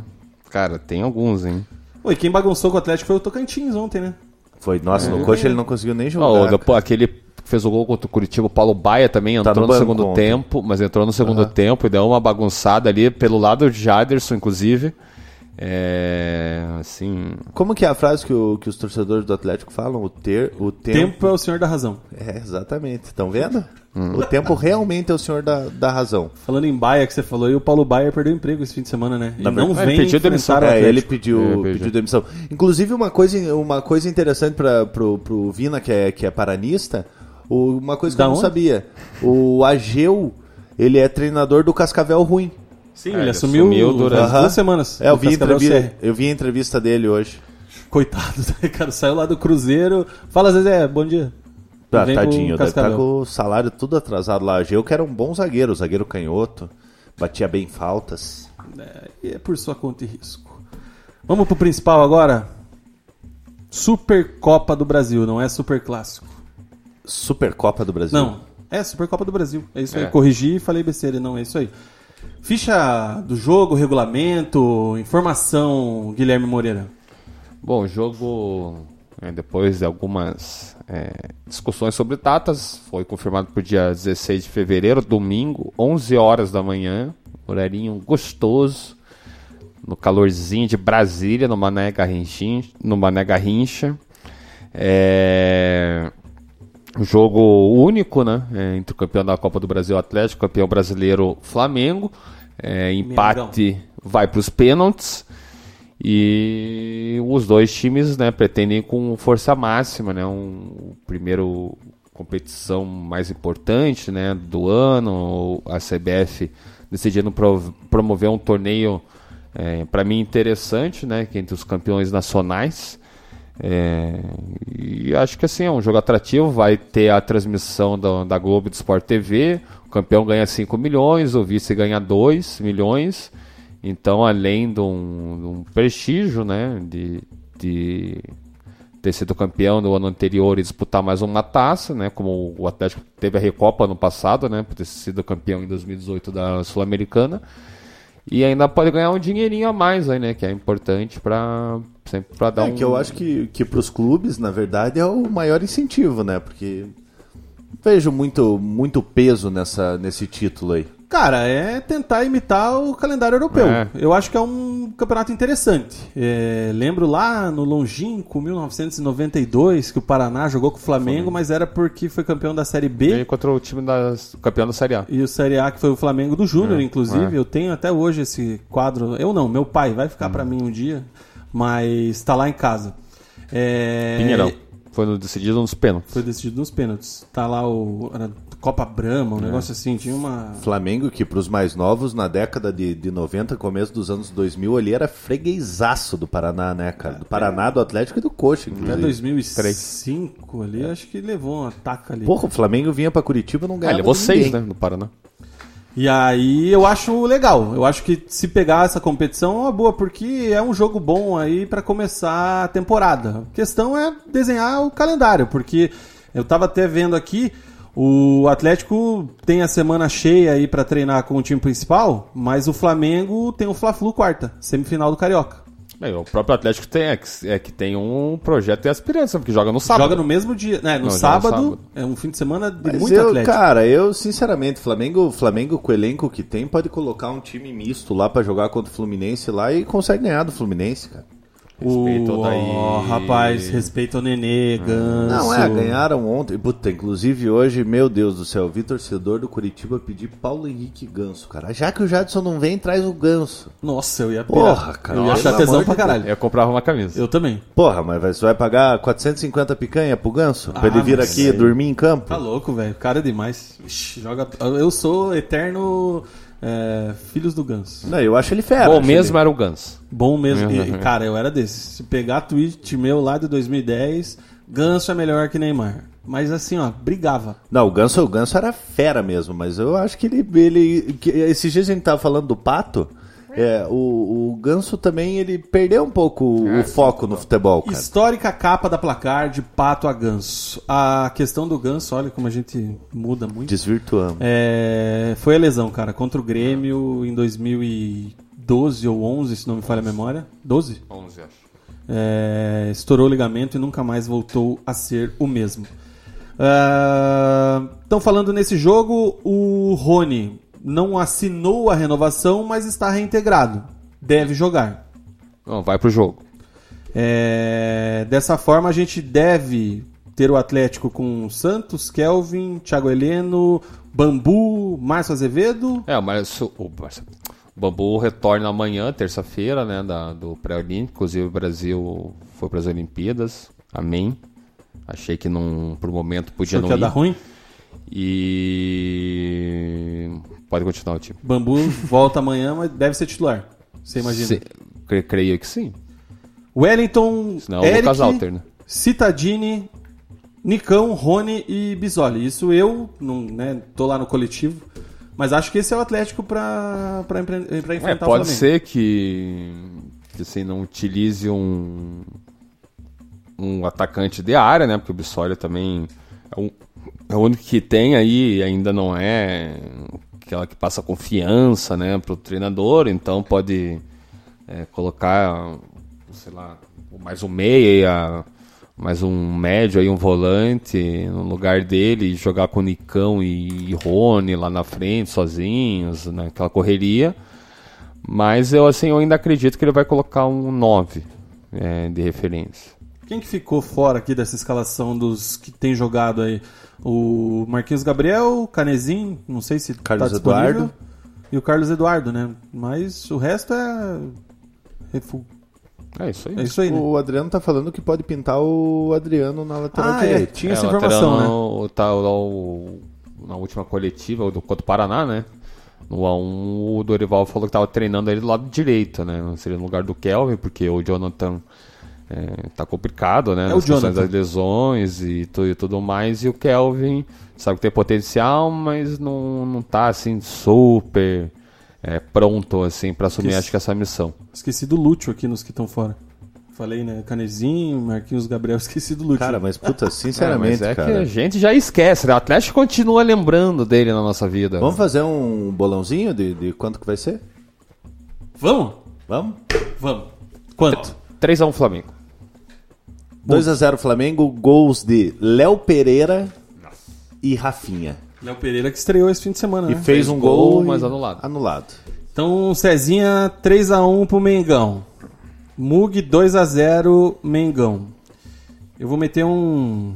Cara, tem alguns, hein? Oi, quem bagunçou com o Atlético foi o Tocantins ontem, né? Foi, nossa, no coxa ele não conseguiu nem jogar. Ó, o- depois, aquele que fez o gol contra o Curitiba, o Paulo Baia também Tá entrou no no, banco segundo ontem. tempo, mas entrou no segundo tempo e deu uma bagunçada ali pelo lado de Jaderson, inclusive. É. Assim. Como que é a frase que, o- que os torcedores do Atlético falam? O, ter, o tempo... Tempo é o senhor da razão. É, exatamente. Estão vendo? O tempo realmente é o senhor da, da razão. Falando em Baia que você falou aí, o Paulo Baia perdeu emprego esse fim de semana, né? E Na não vem ele pediu demissão. o É, ele pediu, É, pediu. pediu demissão. Inclusive, uma coisa, uma coisa interessante para pro, pro Vina, que é, que é paranista, o- uma coisa que Da eu não onde? sabia. O Ageu, ele é treinador do Cascavel Ruim. Sim, É, ele ele assumiu, assumiu durante- durante Aham. duas semanas. É, eu vi, entrevista, eu vi a entrevista dele hoje. Coitado, né, cara? Saiu lá do Cruzeiro. Fala, Zezé, bom dia. Tá, tadinho, deve estar Cascavel. com o salário tudo atrasado lá. Ageu, que era um bom zagueiro, zagueiro canhoto, batia bem faltas. É, e é por sua conta e risco. Vamos pro principal agora. Supercopa do Brasil, não é Super Clássico. Supercopa do Brasil. Não, é Supercopa do Brasil. É isso aí. É. Corrigi e falei besteira, não, é isso aí. Ficha do jogo, regulamento, informação, Guilherme Moreira. Bom, o jogo, é, depois de algumas é, discussões sobre datas, foi confirmado para o dia 16 de fevereiro, domingo, 11 horas da manhã, horarinho gostoso, no calorzinho de Brasília, no Mané Garrincha. No Mané Garrincha. É, jogo único, né? é, entre o campeão da Copa do Brasil Atlético, campeão brasileiro Flamengo. É, empate vai para os pênaltis. E os dois times né, pretendem com força máxima, né? Um, primeiro competição mais importante né, do ano, a CBF decidindo prov- promover um torneio para mim interessante, né, que é entre os campeões nacionais. É, e acho que assim é um jogo atrativo. Vai ter a transmissão da, da Globo do Sport TV. O campeão ganha 5 milhões, o vice ganha 2 milhões. Então, além de um, de um prestígio, né, de, de ter sido campeão no ano anterior e disputar mais uma taça, né, como o Atlético teve a Recopa no passado, né, por ter sido campeão em 2018 da Sul-Americana. E ainda pode ganhar um dinheirinho a mais aí, né, que é importante para sempre para dar É um que eu acho que, que para os clubes, na verdade, é o maior incentivo, né? Porque vejo muito, muito peso nessa, nesse título aí. Cara, é tentar imitar o calendário europeu. É. Eu acho que é um campeonato interessante. É, lembro lá no longínquo 1992 que o Paraná jogou com o Flamengo, mas era porque foi campeão da Série B. Veio contra o time da campeão da Série A. E o Série A que foi o Flamengo do Júnior, É, inclusive. é. Eu tenho até hoje esse quadro. Eu não, meu pai vai ficar pra mim um dia, mas tá lá em casa. É, Pinheirão. Foi decidido nos pênaltis. Foi decidido nos pênaltis. Tá lá o Copa Brahma, um negócio assim. Tinha uma. Flamengo, que pros mais novos, na década de, de 90, começo dos anos 2000, ali era freguesaço do Paraná, né, cara? Do Paraná, do Atlético e do Coxa, Até inclusive. 2005 ali, acho que levou uma taca ali. Porra, o Flamengo vinha pra Curitiba e não Ah, ganhava ele levou seis, ninguém. né? No Paraná. E aí eu acho legal. Eu acho que se pegar essa competição é uma boa, porque é um jogo bom aí pra começar a temporada. A questão é desenhar o calendário, porque eu tava até vendo aqui, o Atlético tem a semana cheia aí pra treinar com o time principal, mas o Flamengo tem o Fla-Flu quarta, semifinal do Carioca. Bem, o próprio Atlético tem, é, que, é que tem um projeto e aspirança, porque joga no sábado. Joga no mesmo dia, né? No Não, joga no sábado, sábado. é um fim de semana de Mas muito eu, Atlético. cara, eu sinceramente, Flamengo, Flamengo com o elenco que tem, pode colocar um time misto lá pra jogar contra o Fluminense lá e consegue ganhar do Fluminense, cara. Respeita o daí. Ó, rapaz, respeita o Nenê, Ganso. Não, é, ganharam ontem. Puta, inclusive hoje, meu Deus do céu, vi torcedor do Curitiba pedir Paulo Henrique Ganso, cara. Já que o Jadson não vem, traz o Ganso. Nossa, eu ia pirar. Porra, cara, Eu ia achar tesão pra caralho. Eu comprava uma camisa. Eu também. Porra, mas vai- você vai pagar 450 picanha pro Ganso? pra Ah, ele vir aqui aí- dormir em campo? Tá louco, velho. Cara é demais. Ixi, joga... Eu sou eterno é, Filhos do Ganso. Não, eu acho ele fera. Bom mesmo era o Ganso. Bom mesmo. Uhum. E, cara, eu era desse. Se pegar tweet meu lá de 2010, Ganso é melhor que Neymar. Mas assim, ó, brigava. Não, o Ganso, o Ganso era fera mesmo, mas eu acho que ele. ele que, esses dias a gente tava falando do Pato. É, o, o Ganso também ele perdeu um pouco o foco no futebol, cara. Histórica capa da placar de pato a ganso. A questão do ganso, olha como a gente muda muito. Desvirtuamos. É, foi a lesão, cara, contra o Grêmio em 2012 ou 11, se não me falha a memória. 12? 11, acho. É, estourou o ligamento e nunca mais voltou a ser o mesmo. Estão falando nesse jogo, o Rony não assinou a renovação, mas está reintegrado. Deve jogar. Não, vai pro jogo. É, dessa forma, a gente deve ter o Atlético com Santos, Kelvin, Thiago Heleno, Bambu, Márcio Azevedo. É, o, o, Barça- o Bambu retorna amanhã, terça-feira, né, da, do pré-olímpico. Inclusive o Brasil foi para as Olimpíadas. Amém. Achei que não, por um momento podia Achou não que ia ir. dar ruim? E pode continuar o time. Bambu volta amanhã, mas deve ser titular. Você imagina? Se- cre- creio que sim. Wellington, Senão é o Lucas Alter, né? Citadini, Nicão, Rony e Bisoli. Isso eu, não, né, tô lá no coletivo, mas acho que esse é o Atlético empre- pra É, enfrentar o pode Flamengo. ser que, que assim, não utilize um, um atacante de área, né? Porque o Bissoli também é, um- é o único que tem aí, ainda não é aquela que passa confiança, né, pro treinador, então pode é, colocar, sei lá, mais um meia, mais um médio aí, um volante no lugar dele, jogar com Nicão e, Rony lá na frente, sozinhos, naquela correria. Mas eu assim, eu ainda acredito que ele vai colocar um 9 é, de referência. Quem que ficou fora aqui dessa escalação dos que tem jogado aí? O Marquinhos Gabriel, o Canezinho, não sei se Carlos tá disponível, Eduardo. E o Carlos Eduardo, né? Mas o resto é... refu- É isso aí. É isso aí, né? O Adriano tá falando que pode pintar o Adriano na lateral Ah, é, direita. tinha É, essa informação, né? Tá, o- na última coletiva o do contra o Paraná, né? No A1, o Dorival falou que tava treinando ele do lado direito, né? Seria no lugar do Kelvin, porque o Jonathan é, tá complicado, né? É o Nas questões Jonathan. das lesões e, tu- e tudo mais. E o Kelvin sabe que tem potencial, mas não, não tá assim super é, pronto assim para assumir, Que- acho que essa missão. Esqueci do Lúcio aqui nos que estão fora. Falei, né? Canezinho, Marquinhos Gabriel, esqueci do Lúcio. Cara, mas puta, É, sinceramente, mas é que cara. a gente já esquece, né? O Atlético continua lembrando dele na nossa vida. Vamos fazer um bolãozinho de, de quanto que vai ser? Vamos? Vamos? Vamos. Quanto? 3x1 Flamengo. 2x0 Flamengo, gols de Léo Pereira e Rafinha. Léo Pereira que estreou esse fim de semana, E né? fez, Fez um gol, gol, mas e- anulado. Anulado. Então, Cezinha 3x1 pro Mengão. Mug 2x0 Mengão. Eu vou meter um.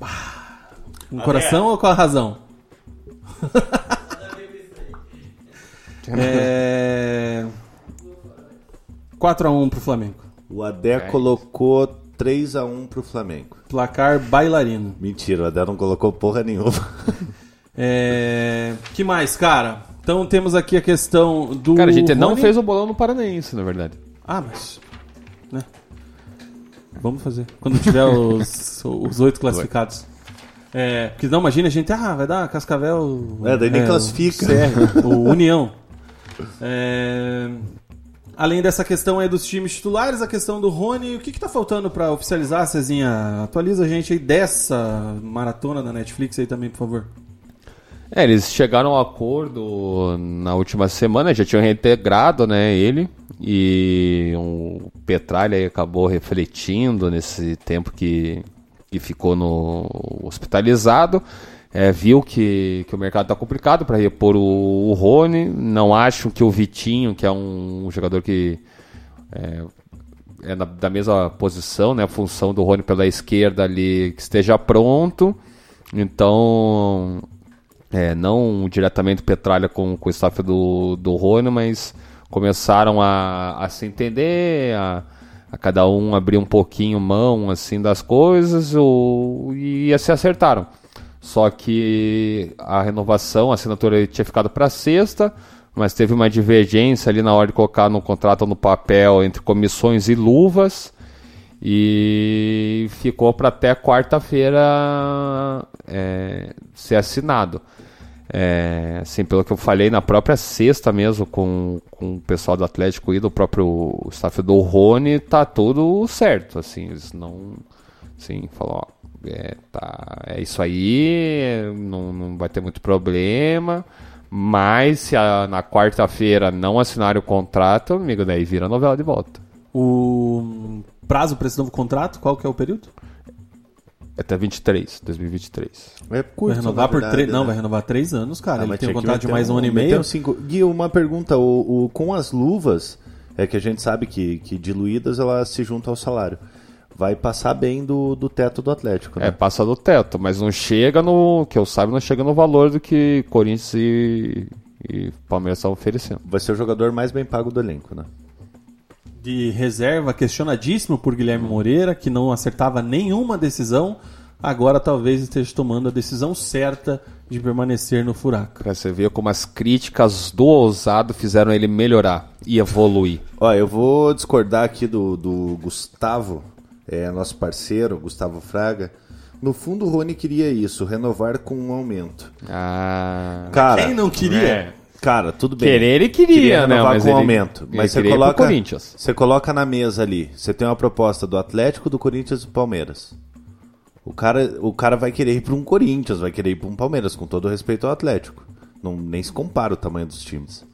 Ah, Um coração ou com a razão? é... 4x1 pro Flamengo. O Adé colocou 3x1 pro Flamengo. Placar bailarino. Mentira, o Adé não colocou porra nenhuma. É... que mais, cara? Então temos aqui a questão do. Cara, a gente não Rony. fez o bolão no Paranaense, na verdade. Ah, mas. Né? Vamos fazer. Quando tiver os, os oito classificados. É, porque não, imagina a gente, ah, vai dar Cascavel. É, daí nem classifica. O, CR, o União. É, além dessa questão aí dos times titulares, a questão do Rony, o que, que tá faltando pra oficializar, Cezinha? Atualiza a gente aí dessa maratona da Netflix aí também, por favor. É, eles chegaram ao acordo na última semana, já tinham reintegrado, né, ele. E o Petralha acabou refletindo nesse tempo que, que ficou no hospitalizado. É, viu que, que o mercado está complicado para repor o, o Rony. Não acho que o Vitinho, que é um, jogador que é, é na- da mesma posição, né, a função do Rony pela esquerda ali, que esteja pronto. Então, é, não diretamente Petralha com, com o staff do, do Rony, mas começaram a, a se entender, a, a cada um abrir um pouquinho mão assim das coisas o, e se acertaram. Só que a renovação, a assinatura tinha ficado para sexta, mas teve uma divergência ali na hora de colocar no contrato no papel entre comissões e luvas e ficou para até quarta-feira é, ser assinado. É, assim, pelo que eu falei, na própria sexta mesmo, com, com o pessoal do Atlético e do próprio staff do Rony, tá tudo certo. Assim, eles não. Assim, falou, ó, é, tá, é isso aí, não, não vai ter muito problema. Mas se a- na quarta-feira não assinarem o contrato, amigo, daí vira novela de volta. O prazo para esse novo contrato, qual que é o período? Até 23, 2023. É curto, Vai renovar na por três. Não, né? vai renovar três anos, cara. Ah, Ele tem um contrato de mais um ano e meio. um cinco- Gui, uma pergunta. O, o- com as luvas, é que a gente sabe que, que diluídas elas se juntam ao salário. Vai passar bem do, do teto do Atlético, É, né? passa do teto, mas não chega no. Que eu saiba, não chega no valor do que Corinthians e, e Palmeiras estão oferecendo. Vai ser o jogador mais bem pago do elenco, né? De reserva, questionadíssimo por Guilherme Moreira, que não acertava nenhuma decisão. Agora talvez esteja tomando a decisão certa de permanecer no furaco. Pra você ver como as críticas do ousado fizeram ele melhorar e evoluir. Ó, eu vou discordar aqui do, do Gustavo, é, nosso parceiro, Gustavo Fraga. No fundo, o Rony queria isso, renovar com um aumento. Ah. Cara, Quem não queria? É. cara, tudo bem. Querer ele queria, né? renovar Mas com ele- aumento. ele Mas você queria coloca, Corinthians. você coloca na mesa ali. Você tem uma proposta do Atlético, do Corinthians e do Palmeiras. O cara, o cara vai querer ir para um Corinthians, vai querer ir para um Palmeiras, com todo respeito ao Atlético. Não, nem se compara o tamanho dos times.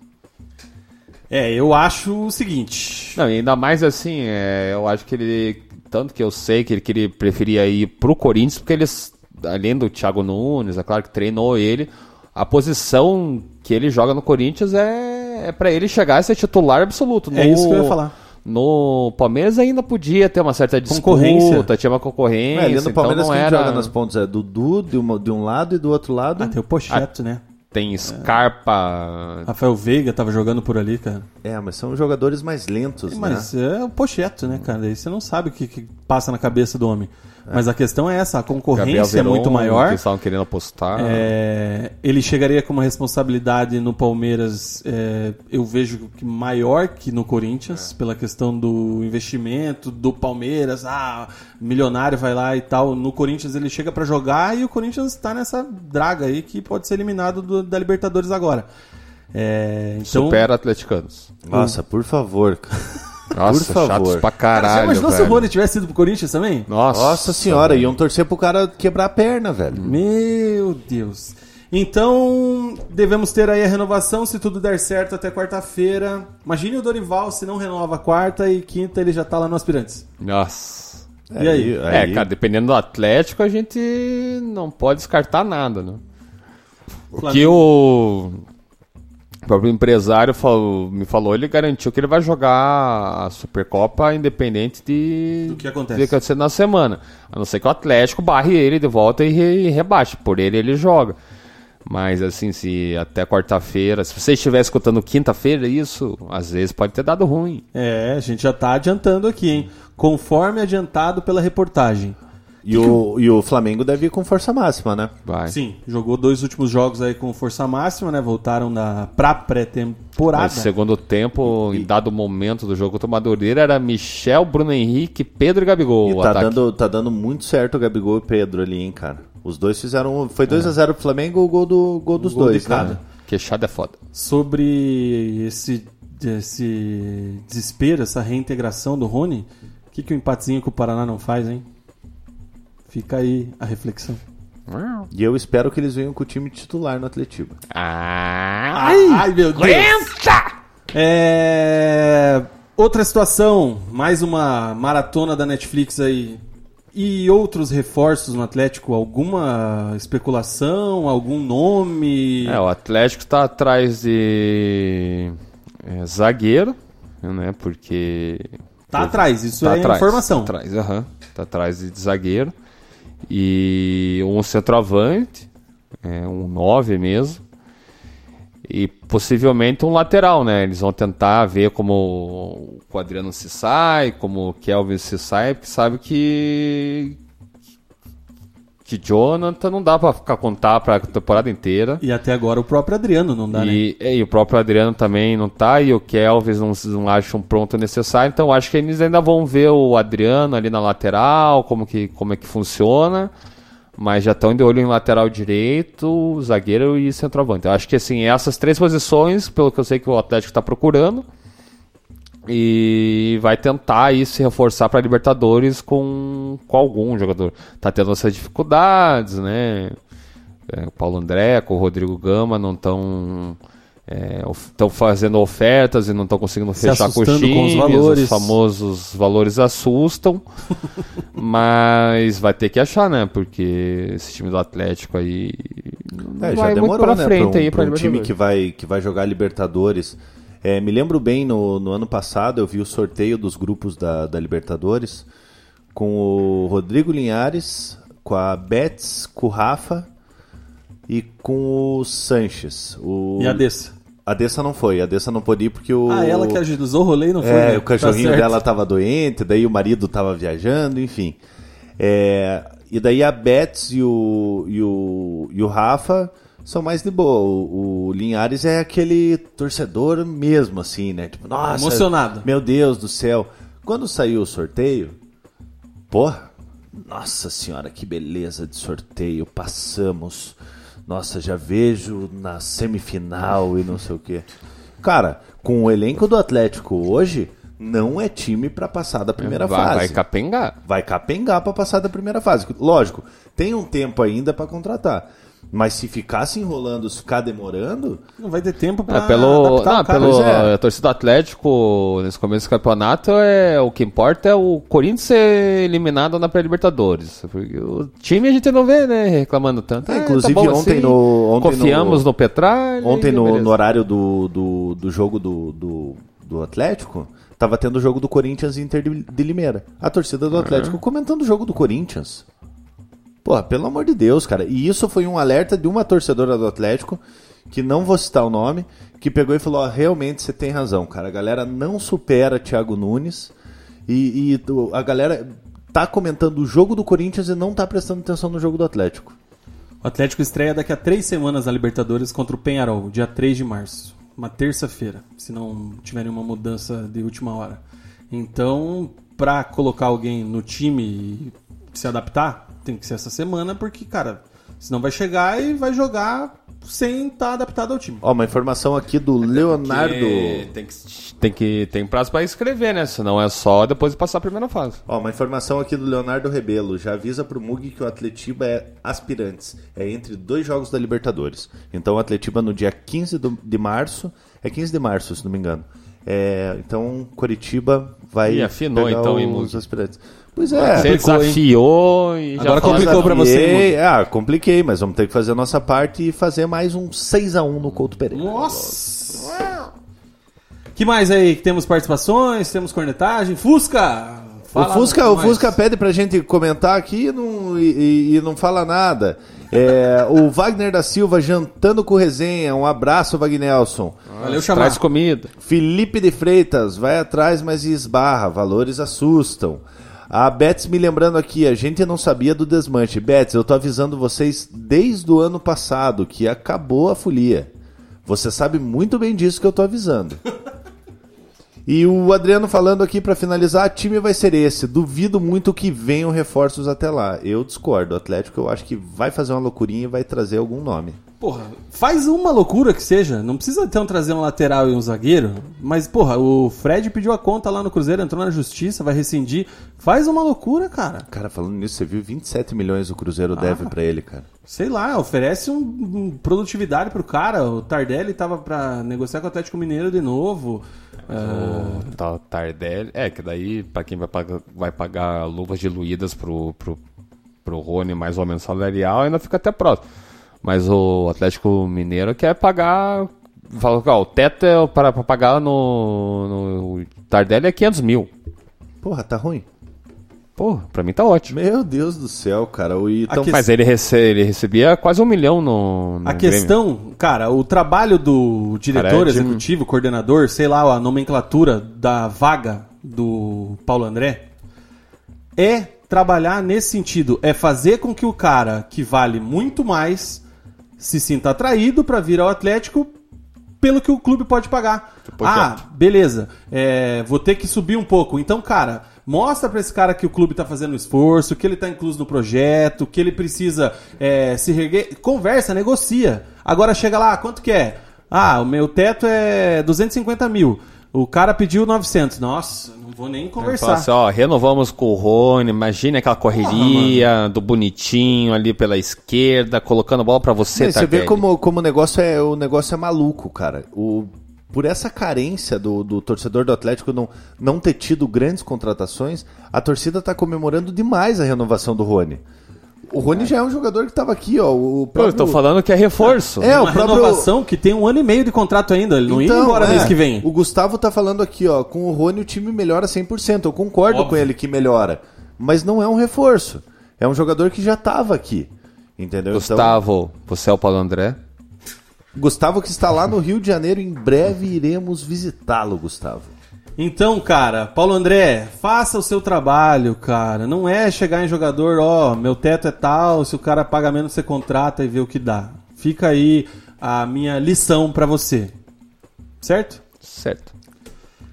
É, eu acho o seguinte. Não, e ainda mais assim, é, eu acho que ele. Tanto que eu sei que ele, que ele preferia ir pro Corinthians, porque eles, além do Thiago Nunes, é claro que treinou ele, a posição que ele joga no Corinthians é, é para ele chegar a ser titular absoluto. É isso que eu ia falar. No Palmeiras ainda podia ter uma certa disputa, tinha uma concorrência. É, ali no Palmeiras então quem não era... joga nas pontas é Dudu de, uma- de um lado e do outro lado. Ah, tem o Pocheto, né? Tem Scarpa, Rafael Veiga tava jogando por ali, cara. É, mas são jogadores mais lentos, Mas né? é o Pocheto, né, cara? Aí você não sabe o que, que passa na cabeça do homem. Mas a questão é essa, a concorrência é muito maior. Que estavam querendo apostar. É, ele chegaria com uma responsabilidade no Palmeiras, é, eu vejo que maior que no Corinthians, pela questão do investimento do Palmeiras, ah, milionário vai lá e tal. No Corinthians ele chega pra jogar e o Corinthians está nessa draga aí que pode ser eliminado do- da Libertadores agora. É, então, Supera atleticanos. Nossa, por favor. cara. Nossa, favor. chatos pra Cara, caralho, você imaginou se o. Rony tivesse ido pro Corinthians também? Nossa, Nossa senhora, iam torcer pro cara quebrar a perna, velho. Meu Deus. Então, devemos ter aí a renovação, se tudo der certo, até quarta-feira. Imagine o Dorival se não renova quarta e quinta ele já tá lá no Aspirantes. Nossa. E aí? É, cara, dependendo do Atlético, a gente não pode descartar nada, né? O que o próprio empresário falou- me falou, ele garantiu que ele vai jogar a Supercopa independente de Do que acontece. de acontecer na semana. A não ser que o Atlético barre ele de volta e, re- e rebaixe. Por ele, ele joga. Mas assim, se até quarta-feira, se você estiver escutando quinta-feira, isso às vezes pode ter dado ruim. É, a gente já tá adiantando aqui, hein? Conforme adiantado pela reportagem. E o, e o Flamengo deve ir com força máxima, né? Vai. Sim, jogou dois últimos jogos aí com força máxima, né? Voltaram da, pra pré-temporada. Segundo tempo, em dado momento do jogo contra o Madureira, era Michel, Bruno Henrique, Pedro e Gabigol. E o tá ataque. dando, tá dando muito certo o Gabigol e o Pedro ali, hein, cara. Os dois fizeram. Foi 2x0 pro Flamengo o gol, do, gol dos gol dois, cada. né? Queixada é foda. Sobre esse, esse desespero, essa reintegração do Rony, o que, que o empatezinho com o Paraná não faz, hein? Fica aí a reflexão. E eu espero que eles venham com o time titular no Atletiba. Ai, meu Deus! É... Outra situação, mais uma maratona da Netflix aí. E outros reforços no Atlético? Alguma especulação? Algum nome? É, o Atlético tá atrás de é, zagueiro, né? Porque. Tá atrás, isso tá é atrás, informação. Tá atrás, aham. Tá atrás de zagueiro. E um centroavante, é, um 9 mesmo. E possivelmente um lateral, né? Eles vão tentar ver como o Adriano se sai, como o Kelvin se sai, porque sabe que. Que Jonathan não dá pra ficar contar pra temporada inteira. E até agora o próprio Adriano não dá, né? E, e o próprio Adriano também não tá, e o Kelvis não, não acham pronto necessário, então acho que eles ainda vão ver o Adriano ali na lateral, como que, como é que funciona, mas já estão de olho em lateral direito, zagueiro e centroavante. Eu acho que assim, essas três posições, pelo que eu sei que o Atlético está procurando, e vai tentar aí se reforçar para Libertadores com, com algum jogador. Tá tendo essas dificuldades, né? É, o Paulo André, com o Rodrigo Gama não estão estão fazendo ofertas e não estão conseguindo Se fechar com os assustando com os times, valores. os famosos valores assustam, mas vai ter que achar, né? Porque esse time do Atlético aí não É, já vai muito demorou, pra né? frente pra um, aí pra pra um time que vai, que vai jogar Libertadores. É, me lembro bem, no, no ano passado eu vi o sorteio dos grupos da, da Libertadores com o Rodrigo Linhares, com a Betts, com o Rafa e com o Sanches. O... E a Dessa? A Dessa não foi, a Dessa não pôde ir porque o. Ah, ela que agilizou o rolê não foi, É, né? o cachorrinho Tá dela tava doente, daí o marido tava viajando, enfim. É, e daí a Betts e o, e, o, e o Rafa são mais de boa. O, o Linhares é aquele torcedor mesmo, assim, né? Tipo, nossa. Emocionado. Meu Deus do céu. Quando saiu o sorteio, porra, nossa senhora, que beleza de sorteio. Passamos. Nossa, já vejo na semifinal e não sei o quê. Cara, com o elenco do Atlético hoje, não é time pra passar da primeira vai, fase. vai capengar. Vai capengar pra passar da primeira fase. Lógico, tem um tempo ainda pra contratar. Mas se ficar se enrolando, se ficar demorando, Não vai ter tempo pra É, pelo, não, o cara. pelo é. a torcida do Atlético nesse começo do campeonato é o que importa é o Corinthians ser eliminado na pré-libertadores. Porque o time a gente não vê, né, reclamando tanto. É, Ah, inclusive bom ontem no- ontem confiamos no- no, Petralha. Ontem, no, no horário do, do, do jogo do, do, do Atlético, tava tendo o jogo do Corinthians e Inter de, de Limeira. A torcida do Atlético comentando o jogo do Corinthians. Porra, pelo amor de Deus, cara. E isso foi um alerta de uma torcedora do Atlético, que não vou citar o nome, que pegou e falou: ó, realmente você tem razão, cara. A galera não supera Thiago Nunes. E, e a galera tá comentando o jogo do Corinthians e não tá prestando atenção no jogo do Atlético. O Atlético estreia daqui a três semanas na Libertadores contra o Penharol, dia 3 de março. Uma terça-feira, se não tiverem uma mudança de última hora. Então, pra colocar alguém no time e se adaptar, tem que ser essa semana, porque, cara, senão vai chegar e vai jogar sem estar adaptado ao time. Ó, uma informação aqui do Leonardo. Tem que tem que tem prazo para escrever, né? Senão é só depois de passar a primeira fase. Ó, uma informação aqui do Leonardo Rebelo. Já avisa pro Mug que o Atletiba é aspirantes. É entre dois jogos da Libertadores. Então o Atletiba no dia 15 do- de março. É 15 de março, se não me engano. É, então Coritiba vai Ih, afinou, pegar então, hein, os Mug? aspirantes. Pois é. Você Complicou, hein? desafiou e já Agora complicou pra você. Ah, compliquei, mas vamos ter que fazer a nossa parte e fazer mais um 6x1 no Couto Pereira. Nossa! que mais aí? Temos participações, temos cornetagem. Fusca! Fala o Fusca, o mais. Fusca pede pra gente comentar aqui e não, e, e- e não fala nada. É, o Wagner da Silva jantando com resenha. Um abraço, Wagnelson. Valeu, chamar. Traz comida. Felipe de Freitas, vai atrás, mas esbarra. Valores assustam. A Betts me lembrando aqui, a gente não sabia do desmanche. Betts, eu tô avisando vocês desde o ano passado que acabou a folia. Você sabe muito bem disso que eu tô avisando. E o Adriano falando aqui pra finalizar, time vai ser esse. Duvido muito que venham reforços até lá. Eu discordo. O Atlético eu acho que vai fazer uma loucurinha e vai trazer algum nome. Porra, faz uma loucura que seja. Não precisa então trazer um lateral e um zagueiro. Mas, porra, o Fred pediu a conta lá no Cruzeiro, entrou na justiça, vai rescindir. Faz uma loucura, cara. Cara, falando nisso, você viu 27 milhões o Cruzeiro deve pra ele, cara. Sei lá, oferece um, um produtividade pro cara. O Tardelli tava pra negociar com o Atlético Mineiro de novo. Ah, O tal Tardelli. É, que daí, pra quem vai pagar, vai pagar luvas diluídas pro, pro, pro Rony mais ou menos salarial, ainda fica até próximo. Mas o Atlético Mineiro quer pagar. Fala, ó, o teto é para, pra pagar no, no. Tardelli é 500 mil. Porra, tá ruim. Pô, pra mim tá ótimo. Meu Deus do céu, cara. O então, Aqui- Mas ele, rece ele recebia quase um milhão no. no A Grêmio. questão, cara, o trabalho do diretor Cara, é de- executivo, coordenador, sei lá, a nomenclatura da vaga do Paulo André é trabalhar nesse sentido, é fazer com que o cara que vale muito mais se sinta atraído para vir ao Atlético pelo que o clube pode pagar. Ah, beleza. é, vou ter que subir um pouco. Então, cara, mostra pra esse cara que o clube tá fazendo esforço, que ele tá incluso no projeto, que ele precisa é, se reguer. Conversa, negocia. Agora chega lá, quanto que é? Ah, o meu teto é 250 mil. O cara pediu 900. Nossa, não vou nem conversar. assim, ó, renovamos com o Rony, imagine aquela correria do bonitinho ali pela esquerda, colocando a bola pra você, Sim, você vê como, como o negócio é o negócio é maluco, cara. O, por essa carência do, do torcedor do Atlético não, não ter tido grandes contratações, a torcida tá comemorando demais a renovação do Rony. O Rony já é um jogador que tava aqui, ó. O Pô, eu tô próprio- falando que é reforço. É, Uma o próprio- renovação que tem um ano e meio de contrato ainda. Ele não ia embora é, mês que vem. O Gustavo tá falando aqui, ó, com o Rony o time melhora 100%. Eu concordo Óbvio. com ele que melhora, mas não é um reforço. É um jogador que já tava aqui. Entendeu? Gustavo, você é o Paulo André? Gustavo que está lá no Rio de Janeiro, em breve iremos visitá-lo, Gustavo. Então, cara, Paulo André, faça o seu trabalho, cara. Não é chegar em jogador, ó, meu teto é tal, se o cara paga menos, você contrata e vê o que dá. Fica aí a minha lição pra você. Certo? Certo.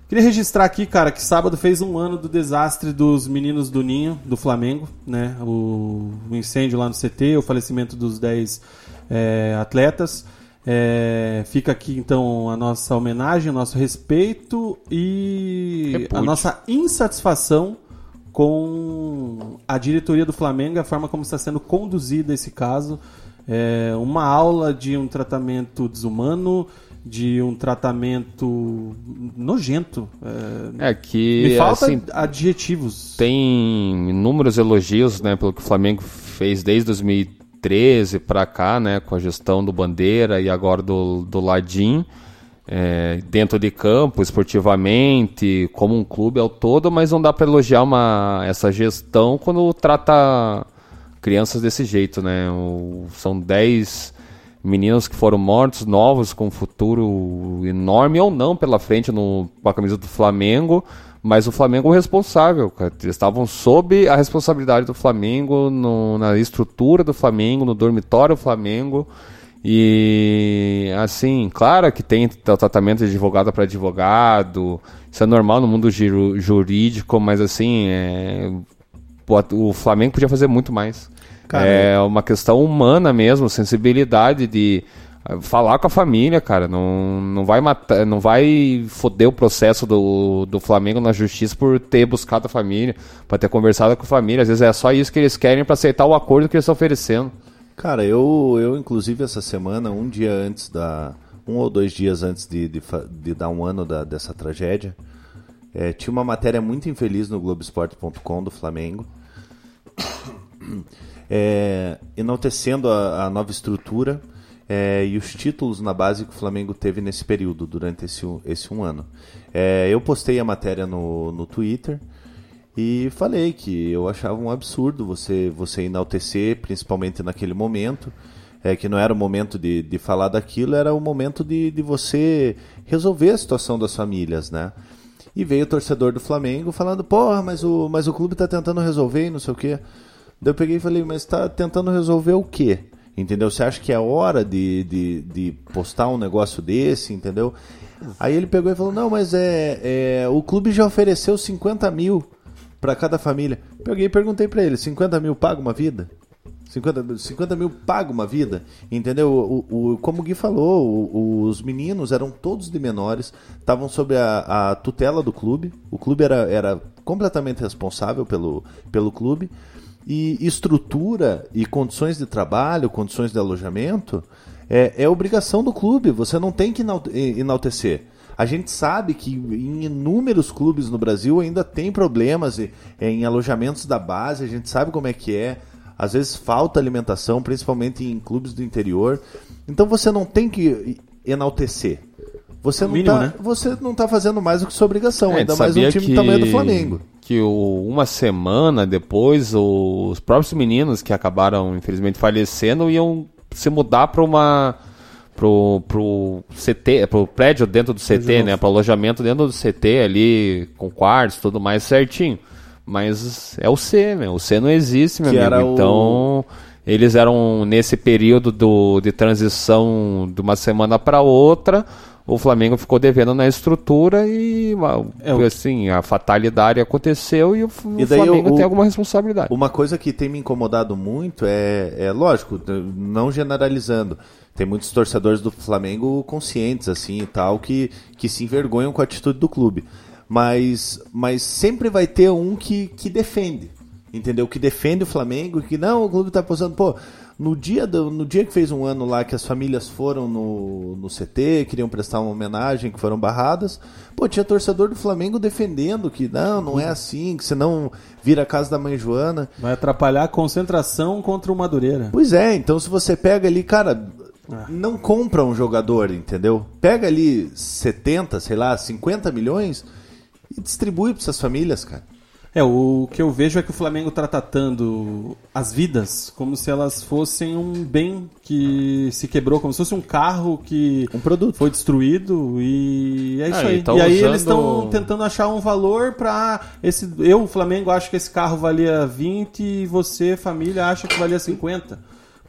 Queria registrar aqui, cara, que sábado fez um ano do desastre dos meninos do Ninho, do Flamengo, né? O, o incêndio lá no CT, o falecimento dos 10 é, atletas. É, fica aqui então a nossa homenagem, o nosso respeito e Repúdio. a nossa insatisfação com a diretoria do Flamengo, a forma como está sendo conduzida esse caso. É uma aula de um tratamento desumano, de um tratamento nojento. É, É que me falta assim, adjetivos. tem inúmeros elogios, né, pelo que o Flamengo fez desde 2013 pra cá, né, com a gestão do Bandeira e agora do, do Ladim, é, dentro de campo, esportivamente, como um clube ao todo, mas não dá pra elogiar uma, essa gestão quando trata crianças desse jeito, né? O- são 10 meninos que foram mortos, novos, com um futuro enorme ou não pela frente no, com a camisa do Flamengo, mas o Flamengo é o responsável, cara. Eles estavam sob a responsabilidade do Flamengo, no- na estrutura do Flamengo, no dormitório do Flamengo. E assim, claro que tem tratamento de advogado para advogado, isso é normal no mundo jurídico, mas assim, é, o Flamengo podia fazer muito mais. Cara, é uma questão humana mesmo, sensibilidade de ah, falar com a família, cara. Não, não vai matar, não vai foder o processo do, do Flamengo na justiça por ter buscado a família, para ter conversado com a família. Às vezes é só isso que eles querem para aceitar o acordo que eles estão oferecendo. Cara, eu, eu inclusive essa semana, um dia antes da. Um ou dois dias antes de, de, de dar um ano da- dessa tragédia, É, tinha uma matéria muito infeliz no Globoesporte.com do Flamengo, é, enaltecendo a, a nova estrutura é, e os títulos na base que o Flamengo teve nesse período, durante esse, esse um ano. É, eu postei a matéria no, no Twitter e falei que eu achava um absurdo você, você enaltecer, principalmente naquele momento, é, que não era o momento de, de falar daquilo, era o momento de, de você resolver a situação das famílias, né? E veio o torcedor do Flamengo falando, porra, mas o, mas o clube está tentando resolver e não sei o quê. Daí eu peguei e falei, mas está tentando resolver o quê? Entendeu? Você acha que é hora de, de, de postar um negócio desse, entendeu? Aí ele pegou e falou, não, mas é, é o clube já ofereceu 50 mil para cada família. Peguei e perguntei para ele, 50 mil paga uma vida? 50, 50 mil paga uma vida, entendeu? O, o, como o Gui falou, o, os meninos eram todos de menores, estavam sob a, a, tutela do clube, o clube era, era completamente responsável pelo, pelo clube, e estrutura e condições de trabalho, condições de alojamento, é, é obrigação do clube, você não tem que enaltecer. A gente sabe que em inúmeros clubes no Brasil ainda tem problemas em alojamentos da base, a gente sabe como é que é às vezes falta alimentação, principalmente em clubes do interior. Então você não tem que enaltecer. Você não, está né? você não tá fazendo mais do que sua obrigação, é, ainda mais um time que, do tamanho do Flamengo. Que o, uma semana depois, os próprios meninos que acabaram, infelizmente, falecendo iam se mudar para uma pro, pro CT, pro prédio dentro do CT, né, para alojamento dentro do CT ali com quartos, tudo mais certinho. Mas é o C, meu. O C não existe, meu que amigo. Então, o... eles eram nesse período do, de transição de uma semana para outra. O Flamengo ficou devendo na estrutura e é, assim, a fatalidade aconteceu e o, e Flamengo o, tem alguma responsabilidade. Uma coisa que tem me incomodado muito é, é lógico, não generalizando, tem muitos torcedores do Flamengo conscientes assim e tal que, que se envergonham com a atitude do clube mas, mas sempre vai ter um que, que defende, entendeu? Que defende o Flamengo, que não, o clube está apostando, pô, no dia, do, no dia que fez um ano lá que as famílias foram no, no CT, queriam prestar uma homenagem, que foram barradas, pô, tinha torcedor do Flamengo defendendo que não, não é assim, que senão vira a casa da mãe Joana. Vai atrapalhar a concentração contra o Madureira. Pois é, então se você pega ali, cara, ah. não compra um jogador, entendeu? Pega ali 70, sei lá, 50 milhões e distribui para essas famílias, cara. É, o que eu vejo é que o Flamengo está tratando as vidas como se elas fossem um bem que se quebrou, como se fosse um carro que um produto foi destruído e é isso ah, aí. Tá e aí eles estão tentando achar um valor para esse. Eu, o Flamengo, acho que esse carro valia 20 e você, família, acha que valia 50.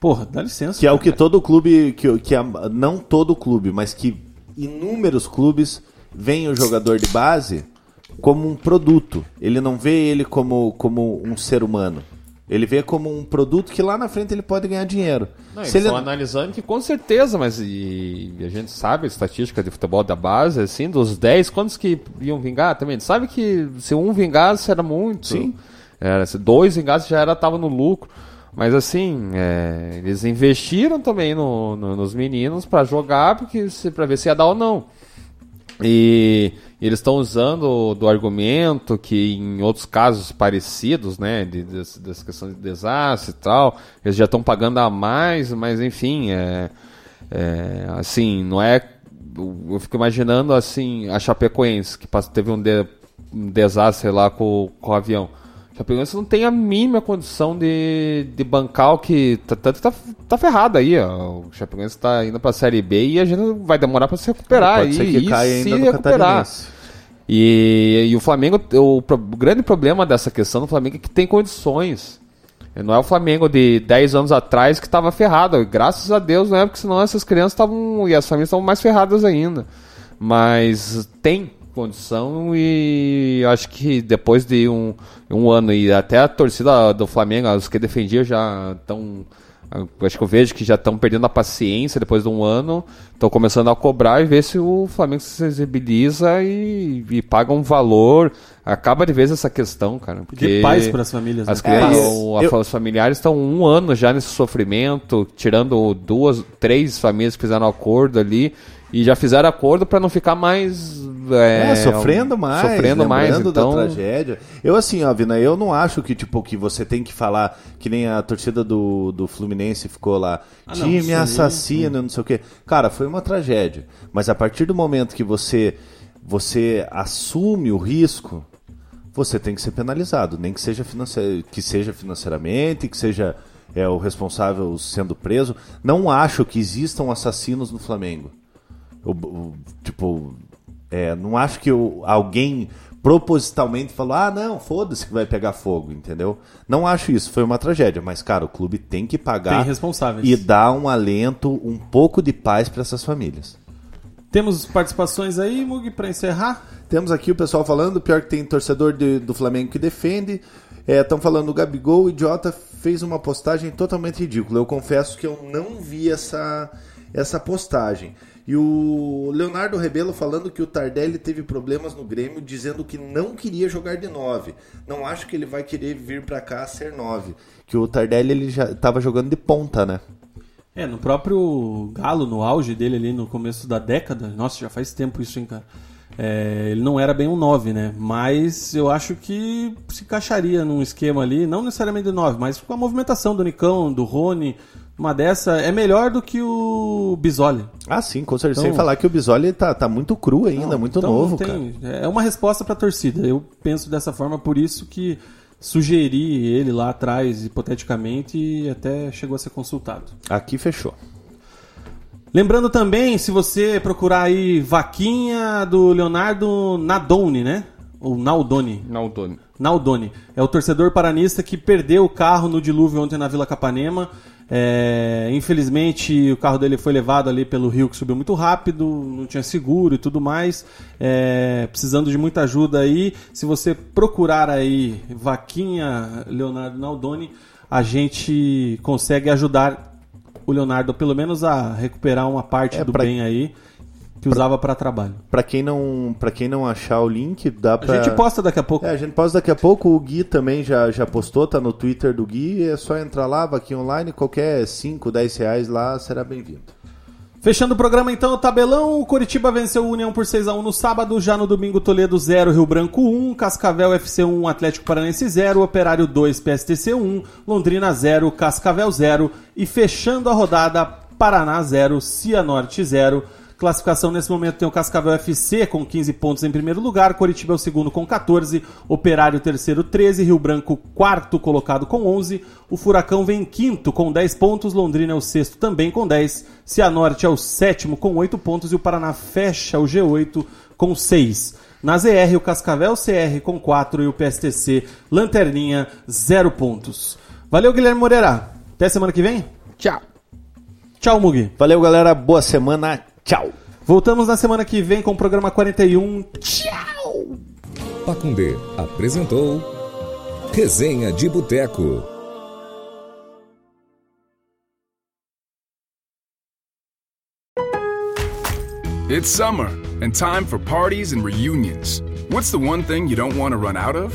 Porra, dá licença. Que cara. é o que todo clube, que, que é, não todo clube, mas que inúmeros clubes veem o jogador de base como um produto. Ele não vê ele como, como um ser humano. Ele vê como um produto que lá na frente ele pode ganhar dinheiro. Não, Se eles ele... estão analisando que com certeza, mas e, e, a gente sabe a estatística de futebol da base, assim, dos 10, quantos que iam vingar também? Sabe que se um vingasse era muito. Sim. Era, se dois vingasse já era tava no lucro. Mas assim, é, eles investiram também no, no, nos meninos para jogar, porque para ver se ia dar ou não. E eles estão usando do argumento que em outros casos parecidos, né, de, de, dessa questão de desastre e tal, eles já estão pagando a mais, mas enfim, é, é, assim, não é. Eu fico imaginando assim a Chapecoense que teve um, de, um desastre lá com, com o avião. Chapecoense não tem a mínima condição de, de bancar o que. Tanto tá, tá, tá ferrado aí, ó. O Chapecoense tá indo pra Série B e a gente vai demorar pra se recuperar. Pode ser que e caia ainda se recuperar. E, e o Flamengo, o, o grande problema dessa questão do Flamengo é que tem condições. Não é o Flamengo de 10 anos atrás que estava ferrado. Graças a Deus, não é porque senão essas crianças estavam. e as famílias estavam mais ferradas ainda. Mas tem condição e acho que depois de um, um ano e até a torcida do Flamengo, os que defendiam já estão acho que eu vejo que já estão perdendo a paciência depois de um ano, estão começando a cobrar e ver se o Flamengo se sensibiliza e, e paga um valor. Acaba de vez essa questão, cara. Porque de paz para as famílias. As né? crianças, é, eu... os familiares estão um ano já nesse sofrimento, tirando duas, três famílias que fizeram acordo ali E já fizeram acordo para não ficar mais. É, É, sofrendo mais, Sofrendo mais, então. da tragédia. Eu assim, ó, Vina, eu não acho que tipo que você tem que falar que nem a torcida do, do Fluminense ficou lá, Ah, não, time isso aí, assassino, não sei o quê. Cara, foi uma tragédia. Mas a partir do momento que você você assume o risco, você tem que ser penalizado, nem que seja, financi- que seja financeiramente, que seja é, o responsável sendo preso. Não acho que existam assassinos no Flamengo. O- tipo, é, não acho que o- alguém propositalmente falou: ah, não, foda-se que vai pegar fogo, entendeu? Não acho isso, foi uma tragédia. Mas, cara, o clube tem que pagar Tem responsáveis. e dar um alento, um pouco de paz para essas famílias. Temos participações aí, Mug, pra encerrar? Temos aqui o pessoal falando, pior que tem torcedor de- do Flamengo que defende. Estão falando o Gabigol, o idiota, fez uma postagem totalmente ridícula. Eu confesso que eu não vi essa, essa postagem. E o Leonardo Rebelo falando que o Tardelli teve problemas no Grêmio, dizendo que não queria jogar de 9. Não acho que ele vai querer vir para cá ser 9. Que o Tardelli ele já estava jogando de ponta, né? É, no próprio Galo, no auge dele ali no começo da década, nossa, já faz tempo isso, hein, cara. É, ele não era bem um 9, né? Mas eu acho que se encaixaria num esquema ali, não necessariamente de 9, mas com a movimentação do Nicão, do Rony, uma dessa, é melhor do que o Bisoli. Ah, sim, com certeza. Então- Sem falar que o Bisoli tá, tá muito cru ainda, muito Então, novo, não cara. tem- É uma resposta pra torcida. Eu penso dessa forma, por isso que sugeri ele lá atrás, hipoteticamente, e até chegou a ser consultado. Aqui fechou. Lembrando também, se você procurar aí vaquinha do Leonardo Nadoni, né? Ou Naldoni. Não, Tony. Naldoni. É o torcedor paranista que perdeu o carro no dilúvio ontem na Vila Capanema. É, infelizmente, o carro dele foi levado ali pelo rio que subiu muito rápido, não tinha seguro e tudo mais. É, precisando de muita ajuda aí. Se você procurar aí Vaquinha Leonardo Naldoni, a gente consegue ajudar o Leonardo, pelo menos, a recuperar uma parte É, do pra- bem aí que usava para trabalho. Pra quem não, para quem não achar o link, dá A pra gente posta daqui a pouco. É, a gente posta daqui a pouco, o Gui também já, já postou, tá no Twitter do Gui, é só entrar lá, vaquinha online, qualquer 5, 10 reais lá será bem-vindo. Fechando o programa então, o tabelão, o Coritiba venceu o União por 6x1 no sábado, já no domingo Toledo 0, Rio Branco 1, Cascavel FC 1, Atlético Paranense 0, Operário 2, PSTC 1, Londrina 0, Cascavel 0 e fechando a rodada, Paraná 0, Cianorte 0. Classificação nesse momento tem o Cascavel FC com 15 pontos em primeiro lugar, Coritiba é o segundo com 14, Operário terceiro 13, Rio Branco quarto colocado com 11, o Furacão vem em quinto com 10 pontos, Londrina é o sexto também com 10, Cianorte é o sétimo com 8 pontos e o Paraná fecha o G8 com 6. Na ZR, o Cascavel CR com 4 e o PSTC Lanterninha 0 pontos. Valeu, Guilherme Moreira. Até semana que vem. Tchau. Tchau, Mugi. Valeu, galera, boa semana, tchau! Voltamos na semana que vem com o programa 41. Tchau! Pacundê apresentou Resenha de Boteco. It's summer and time for parties and reunions. What's the one thing you don't want to run out of?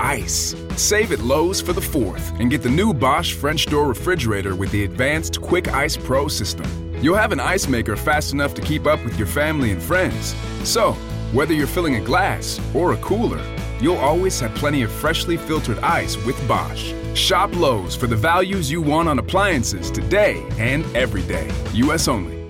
Ice. Save at Lowe's for the 4th and get the new Bosch French door refrigerator with the advanced Quick Ice Pro system. You'll have an ice maker fast enough to keep up with your family and friends. So, whether you're filling a glass or a cooler, you'll always have plenty of freshly filtered ice with Bosch. Shop Lowe's for the values you want on appliances today and every day. US only.